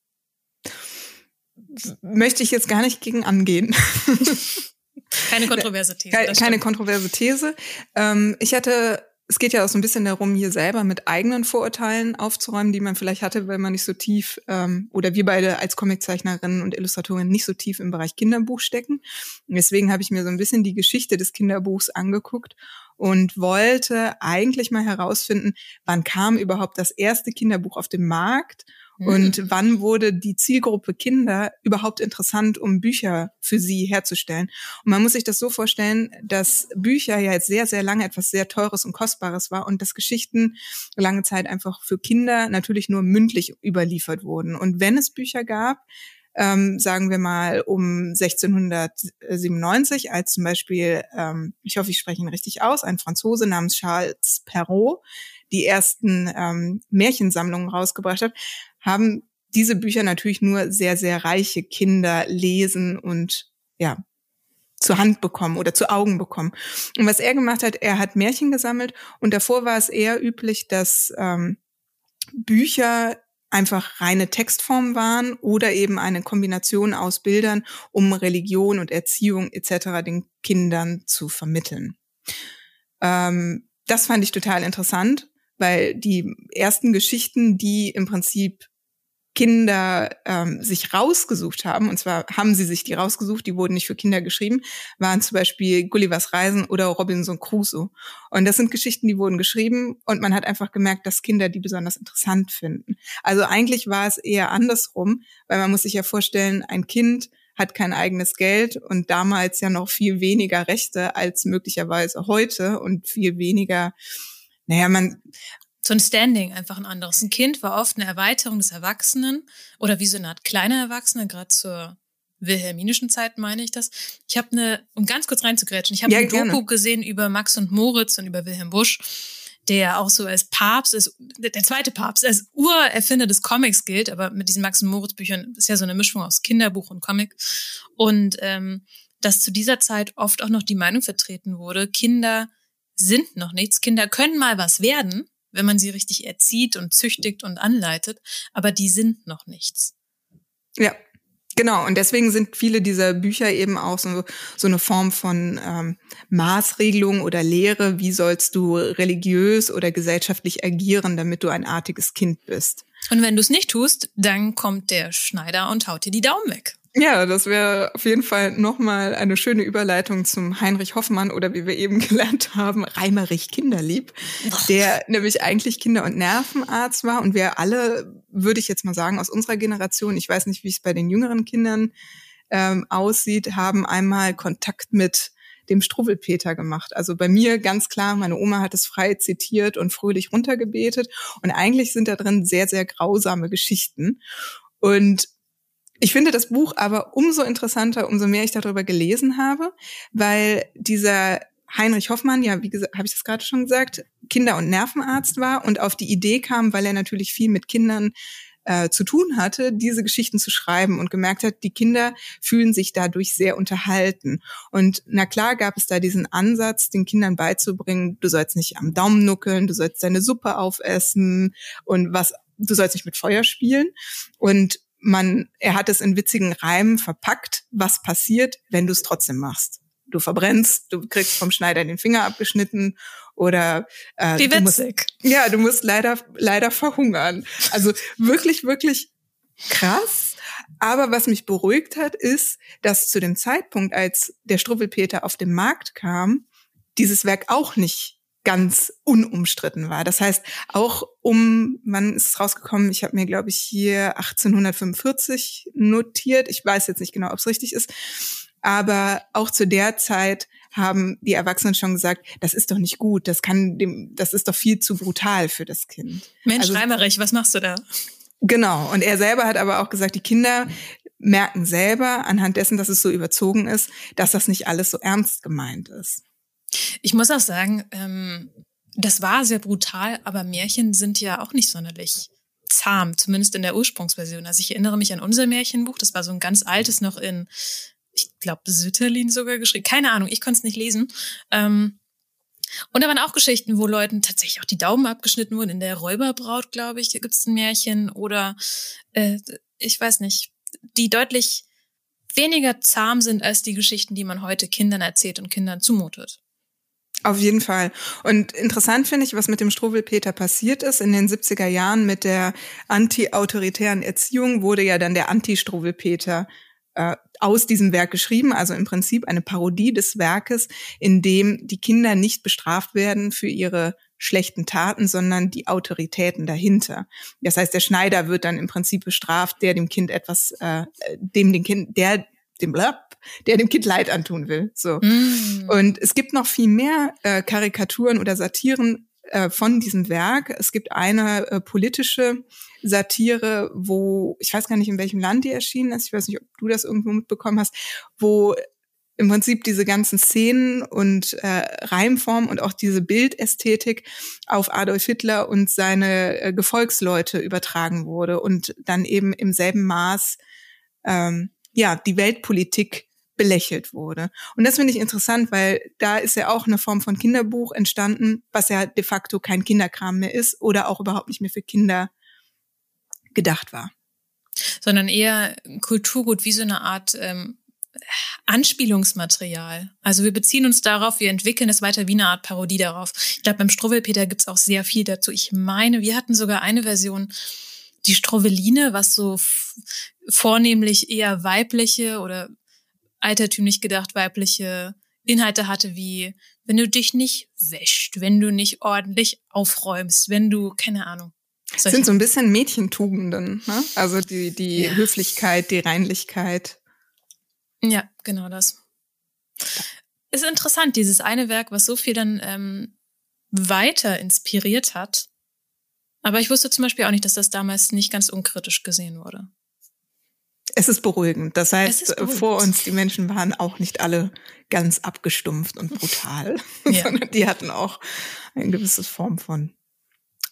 Möchte ich jetzt gar nicht gegen angehen. Keine kontroverse These. Keine, keine kontroverse These. Ähm, ich hatte es geht ja auch so ein bisschen darum, hier selber mit eigenen Vorurteilen aufzuräumen, die man vielleicht hatte, weil man nicht so tief ähm, oder wir beide als Comiczeichnerinnen und Illustratorinnen nicht so tief im Bereich Kinderbuch stecken. Und deswegen habe ich mir so ein bisschen die Geschichte des Kinderbuchs angeguckt und wollte eigentlich mal herausfinden, wann kam überhaupt das erste Kinderbuch auf den Markt und mhm. wann wurde die Zielgruppe Kinder überhaupt interessant, um Bücher für sie herzustellen? Und man muss sich das so vorstellen, dass Bücher ja jetzt sehr, sehr lange etwas sehr Teures und Kostbares war und dass Geschichten lange Zeit einfach für Kinder natürlich nur mündlich überliefert wurden. Und wenn es Bücher gab, ähm, sagen wir mal um 1697, als zum Beispiel, ähm, ich hoffe, ich spreche ihn richtig aus, ein Franzose namens Charles Perrault die ersten ähm, Märchensammlungen rausgebracht hat, haben diese Bücher natürlich nur sehr, sehr reiche Kinder lesen und ja, zur Hand bekommen oder zu Augen bekommen. Und was er gemacht hat, er hat Märchen gesammelt und davor war es eher üblich, dass ähm, Bücher einfach reine Textform waren oder eben eine Kombination aus Bildern, um Religion und Erziehung etc. den Kindern zu vermitteln. Ähm, das fand ich total interessant weil die ersten Geschichten, die im Prinzip Kinder ähm, sich rausgesucht haben, und zwar haben sie sich die rausgesucht, die wurden nicht für Kinder geschrieben, waren zum Beispiel Gullivers Reisen oder Robinson Crusoe. Und das sind Geschichten, die wurden geschrieben und man hat einfach gemerkt, dass Kinder die besonders interessant finden. Also eigentlich war es eher andersrum, weil man muss sich ja vorstellen, ein Kind hat kein eigenes Geld und damals ja noch viel weniger Rechte als möglicherweise heute und viel weniger naja, man, so ein Standing einfach ein anderes. Ein Kind war oft eine Erweiterung des Erwachsenen oder wie so eine Art kleiner Erwachsener, gerade zur wilhelminischen Zeit meine ich das. Ich habe eine, um ganz kurz reinzugrätschen, ich habe ja, eine gerne. Doku gesehen über Max und Moritz und über Wilhelm Busch, der auch so als Papst, als, der zweite Papst, als Urerfinder des Comics gilt, aber mit diesen Max und Moritz Büchern ist ja so eine Mischung aus Kinderbuch und Comic. Und ähm, dass zu dieser Zeit oft auch noch die Meinung vertreten wurde, Kinder sind noch nichts. Kinder können mal was werden, wenn man sie richtig erzieht und züchtigt und anleitet, aber die sind noch nichts. Ja, Genau, und deswegen sind viele dieser Bücher eben auch so, so eine Form von ähm, Maßregelung oder Lehre, wie sollst du religiös oder gesellschaftlich agieren, damit du ein artiges Kind bist. Und wenn du es nicht tust, dann kommt der Schneider und haut dir die Daumen weg. Ja, das wäre auf jeden Fall nochmal eine schöne Überleitung zum Heinrich Hoffmann oder wie wir eben gelernt haben, Reimerich Kinderlieb, der nämlich eigentlich Kinder- und Nervenarzt war und wir alle, würde ich jetzt mal sagen, aus unserer Generation, ich weiß nicht, wie es bei den jüngeren Kindern ähm, aussieht, haben einmal Kontakt mit dem Struwwelpeter gemacht. Also bei mir ganz klar, meine Oma hat es frei zitiert und fröhlich runtergebetet und eigentlich sind da drin sehr, sehr grausame Geschichten. Und ich finde das Buch aber umso interessanter, umso mehr ich darüber gelesen habe, weil dieser Heinrich Hoffmann, ja, wie gesagt, habe ich das gerade schon gesagt, Kinder- und Nervenarzt war und auf die Idee kam, weil er natürlich viel mit Kindern äh, zu tun hatte, diese Geschichten zu schreiben und gemerkt hat, die Kinder fühlen sich dadurch sehr unterhalten. Und na klar gab es da diesen Ansatz, den Kindern beizubringen, du sollst nicht am Daumen nuckeln, du sollst deine Suppe aufessen und was, du sollst nicht mit Feuer spielen. Und man, er hat es in witzigen Reimen verpackt, was passiert, wenn du es trotzdem machst. Du verbrennst, du kriegst vom Schneider den Finger abgeschnitten oder äh, Wie du musst, ja, du musst leider leider verhungern. Also wirklich wirklich krass. Aber was mich beruhigt hat, ist, dass zu dem Zeitpunkt, als der Struwwelpeter auf den Markt kam, dieses Werk auch nicht ganz unumstritten war. Das heißt, auch um, wann ist es rausgekommen? Ich habe mir, glaube ich, hier 1845 notiert. Ich weiß jetzt nicht genau, ob es richtig ist. Aber auch zu der Zeit haben die Erwachsenen schon gesagt, das ist doch nicht gut, das kann dem, das ist doch viel zu brutal für das Kind. Mensch, also, Reimerich, was machst du da? Genau. Und er selber hat aber auch gesagt, die Kinder merken selber anhand dessen, dass es so überzogen ist, dass das nicht alles so ernst gemeint ist. Ich muss auch sagen, ähm, das war sehr brutal, aber Märchen sind ja auch nicht sonderlich zahm, zumindest in der Ursprungsversion. Also ich erinnere mich an unser Märchenbuch, das war so ein ganz altes noch in, ich glaube, Sütterlin sogar geschrieben. Keine Ahnung, ich konnte es nicht lesen. Ähm, und da waren auch Geschichten, wo Leuten tatsächlich auch die Daumen abgeschnitten wurden. In der Räuberbraut, glaube ich, gibt es ein Märchen. Oder äh, ich weiß nicht, die deutlich weniger zahm sind als die Geschichten, die man heute Kindern erzählt und Kindern zumutet. Auf jeden Fall. Und interessant finde ich, was mit dem Struwwelpeter passiert ist. In den 70er Jahren mit der anti-autoritären Erziehung wurde ja dann der Anti-Struwwelpeter äh, aus diesem Werk geschrieben, also im Prinzip eine Parodie des Werkes, in dem die Kinder nicht bestraft werden für ihre schlechten Taten, sondern die Autoritäten dahinter. Das heißt, der Schneider wird dann im Prinzip bestraft, der dem Kind etwas, äh, dem den Kind, der dem Blab, der dem Kind Leid antun will. So. Mm. Und es gibt noch viel mehr äh, Karikaturen oder Satiren äh, von diesem Werk. Es gibt eine äh, politische Satire, wo, ich weiß gar nicht, in welchem Land die erschienen ist, ich weiß nicht, ob du das irgendwo mitbekommen hast, wo im Prinzip diese ganzen Szenen und äh, Reimform und auch diese Bildästhetik auf Adolf Hitler und seine äh, Gefolgsleute übertragen wurde und dann eben im selben Maß ähm, ja die Weltpolitik belächelt wurde. Und das finde ich interessant, weil da ist ja auch eine Form von Kinderbuch entstanden, was ja de facto kein Kinderkram mehr ist oder auch überhaupt nicht mehr für Kinder gedacht war. Sondern eher Kulturgut wie so eine Art ähm, Anspielungsmaterial. Also wir beziehen uns darauf, wir entwickeln es weiter wie eine Art Parodie darauf. Ich glaube, beim Struwwelpeter gibt es auch sehr viel dazu. Ich meine, wir hatten sogar eine Version, die Stroveline, was so vornehmlich eher weibliche oder altertümlich gedacht weibliche Inhalte hatte, wie wenn du dich nicht wäscht, wenn du nicht ordentlich aufräumst, wenn du, keine Ahnung. Das sind so ein bisschen Mädchentugenden, ne? Also die, die ja. Höflichkeit, die Reinlichkeit. Ja, genau das. Ist interessant, dieses eine Werk, was so viel dann ähm, weiter inspiriert hat. Aber ich wusste zum Beispiel auch nicht, dass das damals nicht ganz unkritisch gesehen wurde. Es ist beruhigend. Das heißt, beruhigend. vor uns, die Menschen waren auch nicht alle ganz abgestumpft und brutal, ja. sondern die hatten auch eine gewisse Form von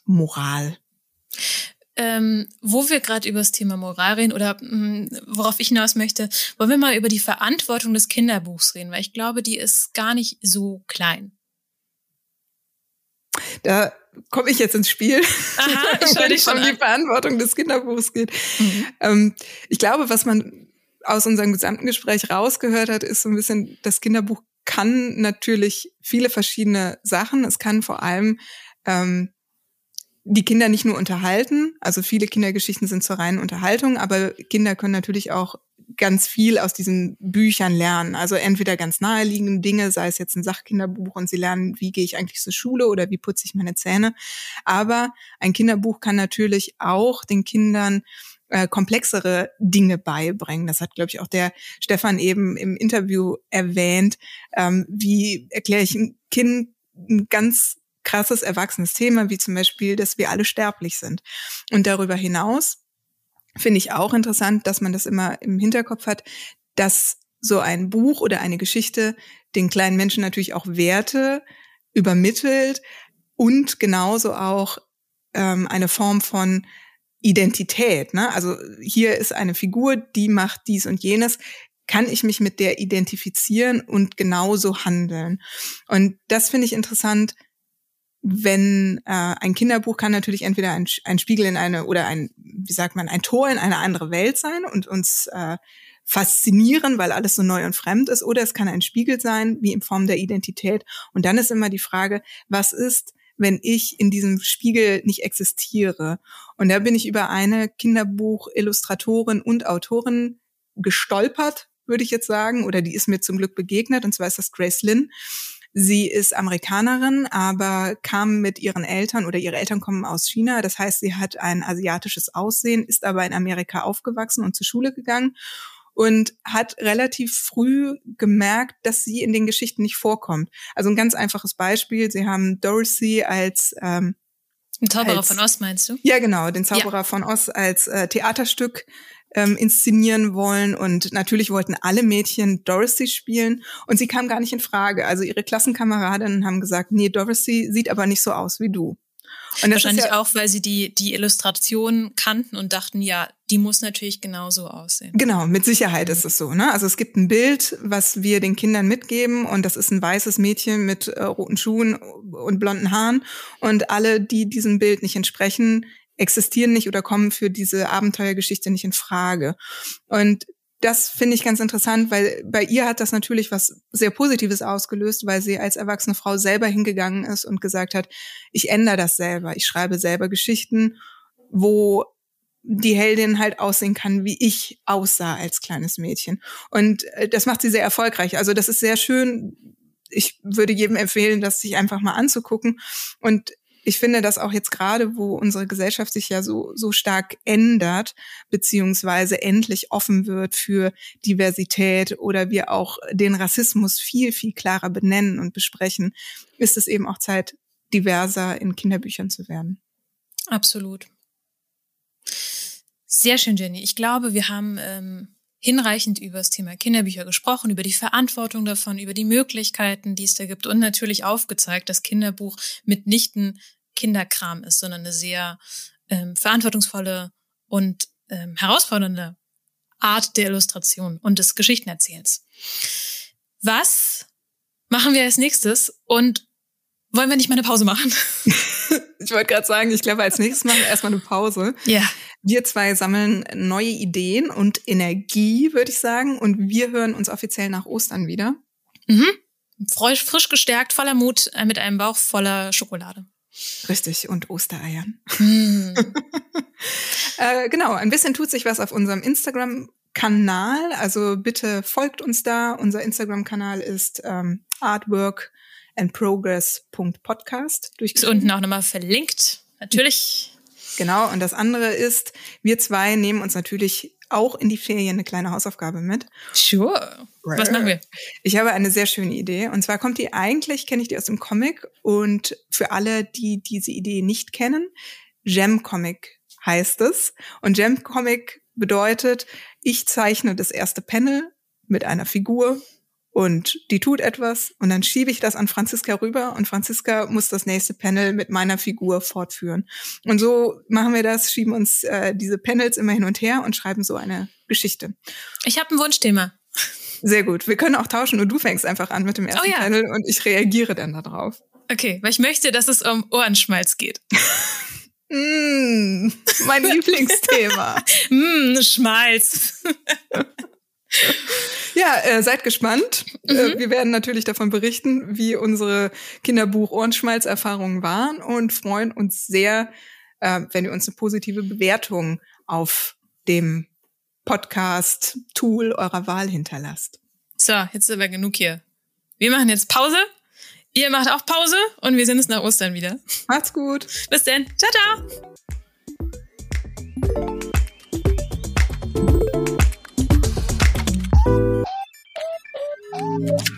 Moral. Ähm, wo wir gerade über das Thema Moral reden oder mh, hm, worauf ich hinaus möchte, wollen wir mal über die Verantwortung des Kinderbuchs reden, weil ich glaube, die ist gar nicht so klein. Da komme ich jetzt ins Spiel, Aha, ich wenn es um die Verantwortung des Kinderbuchs geht. Mhm. Ähm, ich glaube, was man aus unserem gesamten Gespräch rausgehört hat, ist so ein bisschen, das Kinderbuch kann natürlich viele verschiedene Sachen. Es kann vor allem ähm, die Kinder nicht nur unterhalten, also viele Kindergeschichten sind zur reinen Unterhaltung, aber Kinder können natürlich auch ganz viel aus diesen Büchern lernen. Also entweder ganz naheliegende Dinge, sei es jetzt ein Sachkinderbuch und sie lernen, wie gehe ich eigentlich zur Schule oder wie putze ich meine Zähne. Aber ein Kinderbuch kann natürlich auch den Kindern äh, komplexere Dinge beibringen. Das hat, glaube ich, auch der Stefan eben im Interview erwähnt. Ähm, wie erkläre ich ein Kind ein ganz krasses erwachsenes Thema, wie zum Beispiel, dass wir alle sterblich sind. Und darüber hinaus finde ich auch interessant, dass man das immer im Hinterkopf hat, dass so ein Buch oder eine Geschichte den kleinen Menschen natürlich auch Werte übermittelt und genauso auch ähm, eine Form von Identität. Ne? Also hier ist eine Figur, die macht dies und jenes. Kann ich mich mit der identifizieren und genauso handeln? Und das finde ich interessant, wenn äh, ein Kinderbuch kann natürlich entweder ein, ein Spiegel in eine oder ein, wie sagt man, ein Tor in eine andere Welt sein und uns äh, faszinieren, weil alles so neu und fremd ist, oder es kann ein Spiegel sein, wie in Form der Identität. Und dann ist immer die Frage, was ist, wenn ich in diesem Spiegel nicht existiere? Und da bin ich über eine Kinderbuch-Illustratorin und Autorin gestolpert, würde ich jetzt sagen, oder die ist mir zum Glück begegnet, und zwar ist das Grace Lynn. Sie ist Amerikanerin, aber kam mit ihren Eltern oder ihre Eltern kommen aus China. Das heißt, sie hat ein asiatisches Aussehen, ist aber in Amerika aufgewachsen und zur Schule gegangen und hat relativ früh gemerkt, dass sie in den Geschichten nicht vorkommt. Also ein ganz einfaches Beispiel. Sie haben Dorothy als ähm, ein Zauberer als, von Oz meinst du? Ja, genau, den Zauberer ja. von Oz als äh, Theaterstück ähm, inszenieren wollen und natürlich wollten alle Mädchen Dorothy spielen und sie kam gar nicht in Frage. Also ihre Klassenkameradinnen haben gesagt, nee, Dorothy sieht aber nicht so aus wie du. Und Wahrscheinlich ja, auch, weil sie die, die Illustration kannten und dachten, ja, die muss natürlich genauso aussehen. Genau, mit Sicherheit ist es so. Ne? Also es gibt ein Bild, was wir den Kindern mitgeben und das ist ein weißes Mädchen mit äh, roten Schuhen und blonden Haaren und alle, die diesem Bild nicht entsprechen, existieren nicht oder kommen für diese Abenteuergeschichte nicht in Frage. Und das finde ich ganz interessant, weil bei ihr hat das natürlich was sehr Positives ausgelöst, weil sie als erwachsene Frau selber hingegangen ist und gesagt hat, ich ändere das selber, ich schreibe selber Geschichten, wo die Heldin halt aussehen kann, wie ich aussah als kleines Mädchen. Und äh, das macht sie sehr erfolgreich. Also das ist sehr schön. Ich würde jedem empfehlen, das sich einfach mal anzugucken. Und ich finde dass auch jetzt gerade, wo unsere Gesellschaft sich ja so, so stark ändert, beziehungsweise endlich offen wird für Diversität oder wir auch den Rassismus viel, viel klarer benennen und besprechen, ist es eben auch Zeit, diverser in Kinderbüchern zu werden. Absolut. Sehr schön, Jenny. Ich glaube, wir haben ähm, hinreichend über das Thema Kinderbücher gesprochen, über die Verantwortung davon, über die Möglichkeiten, die es da gibt und natürlich aufgezeigt, dass Kinderbuch mitnichten Kinderkram ist, sondern eine sehr ähm, verantwortungsvolle und ähm, herausfordernde Art der Illustration und des Geschichtenerzählens. Was machen wir als nächstes und wollen wir nicht mal eine Pause machen? ich wollte gerade sagen, ich glaube, als nächstes machen wir erstmal eine Pause. Ja. Wir zwei sammeln neue Ideen und Energie, würde ich sagen, und wir hören uns offiziell nach Ostern wieder. Mhm. Frisch, frisch gestärkt, voller Mut, äh, mit einem Bauch voller Schokolade. Richtig, und Ostereiern. Mm. äh, genau, ein bisschen tut sich was auf unserem Instagram-Kanal. Also bitte folgt uns da. Unser Instagram-Kanal ist ähm, Artwork and Progress.podcast. Ist unten auch nochmal verlinkt. Natürlich. Genau, und das andere ist, wir zwei nehmen uns natürlich auch in die Ferien eine kleine Hausaufgabe mit. Sure. Was machen wir? Ich habe eine sehr schöne Idee. Und zwar kommt die eigentlich, kenne ich die aus dem Comic. Und für alle, die diese Idee nicht kennen, Gem Comic heißt es. Und Gem Comic bedeutet, ich zeichne das erste Panel mit einer Figur und die tut etwas und dann schiebe ich das an Franziska rüber und Franziska muss das nächste Panel mit meiner Figur fortführen. Und so machen wir das, schieben uns äh, diese Panels immer hin und her und schreiben so eine Geschichte. Ich habe ein Wunschthema. Sehr gut. Wir können auch tauschen und du fängst einfach an mit dem ersten oh ja. Panel und ich reagiere dann darauf. Okay, weil ich möchte, dass es um Ohrenschmalz geht. mm, mein Lieblingsthema. mm, Schmalz. Ja, äh, seid gespannt. Äh, mhm. Äh, wir werden natürlich davon berichten, wie unsere Kinderbuch Ohrenschmalz-Erfahrungen waren und freuen uns sehr, äh, wenn ihr uns eine positive Bewertung auf dem Podcast-Tool eurer Wahl hinterlasst. So, jetzt ist aber genug hier. Wir machen jetzt Pause. Ihr macht auch Pause und wir sehen uns nach Ostern wieder. Macht's gut. Bis dann. Ciao, ciao. Thank.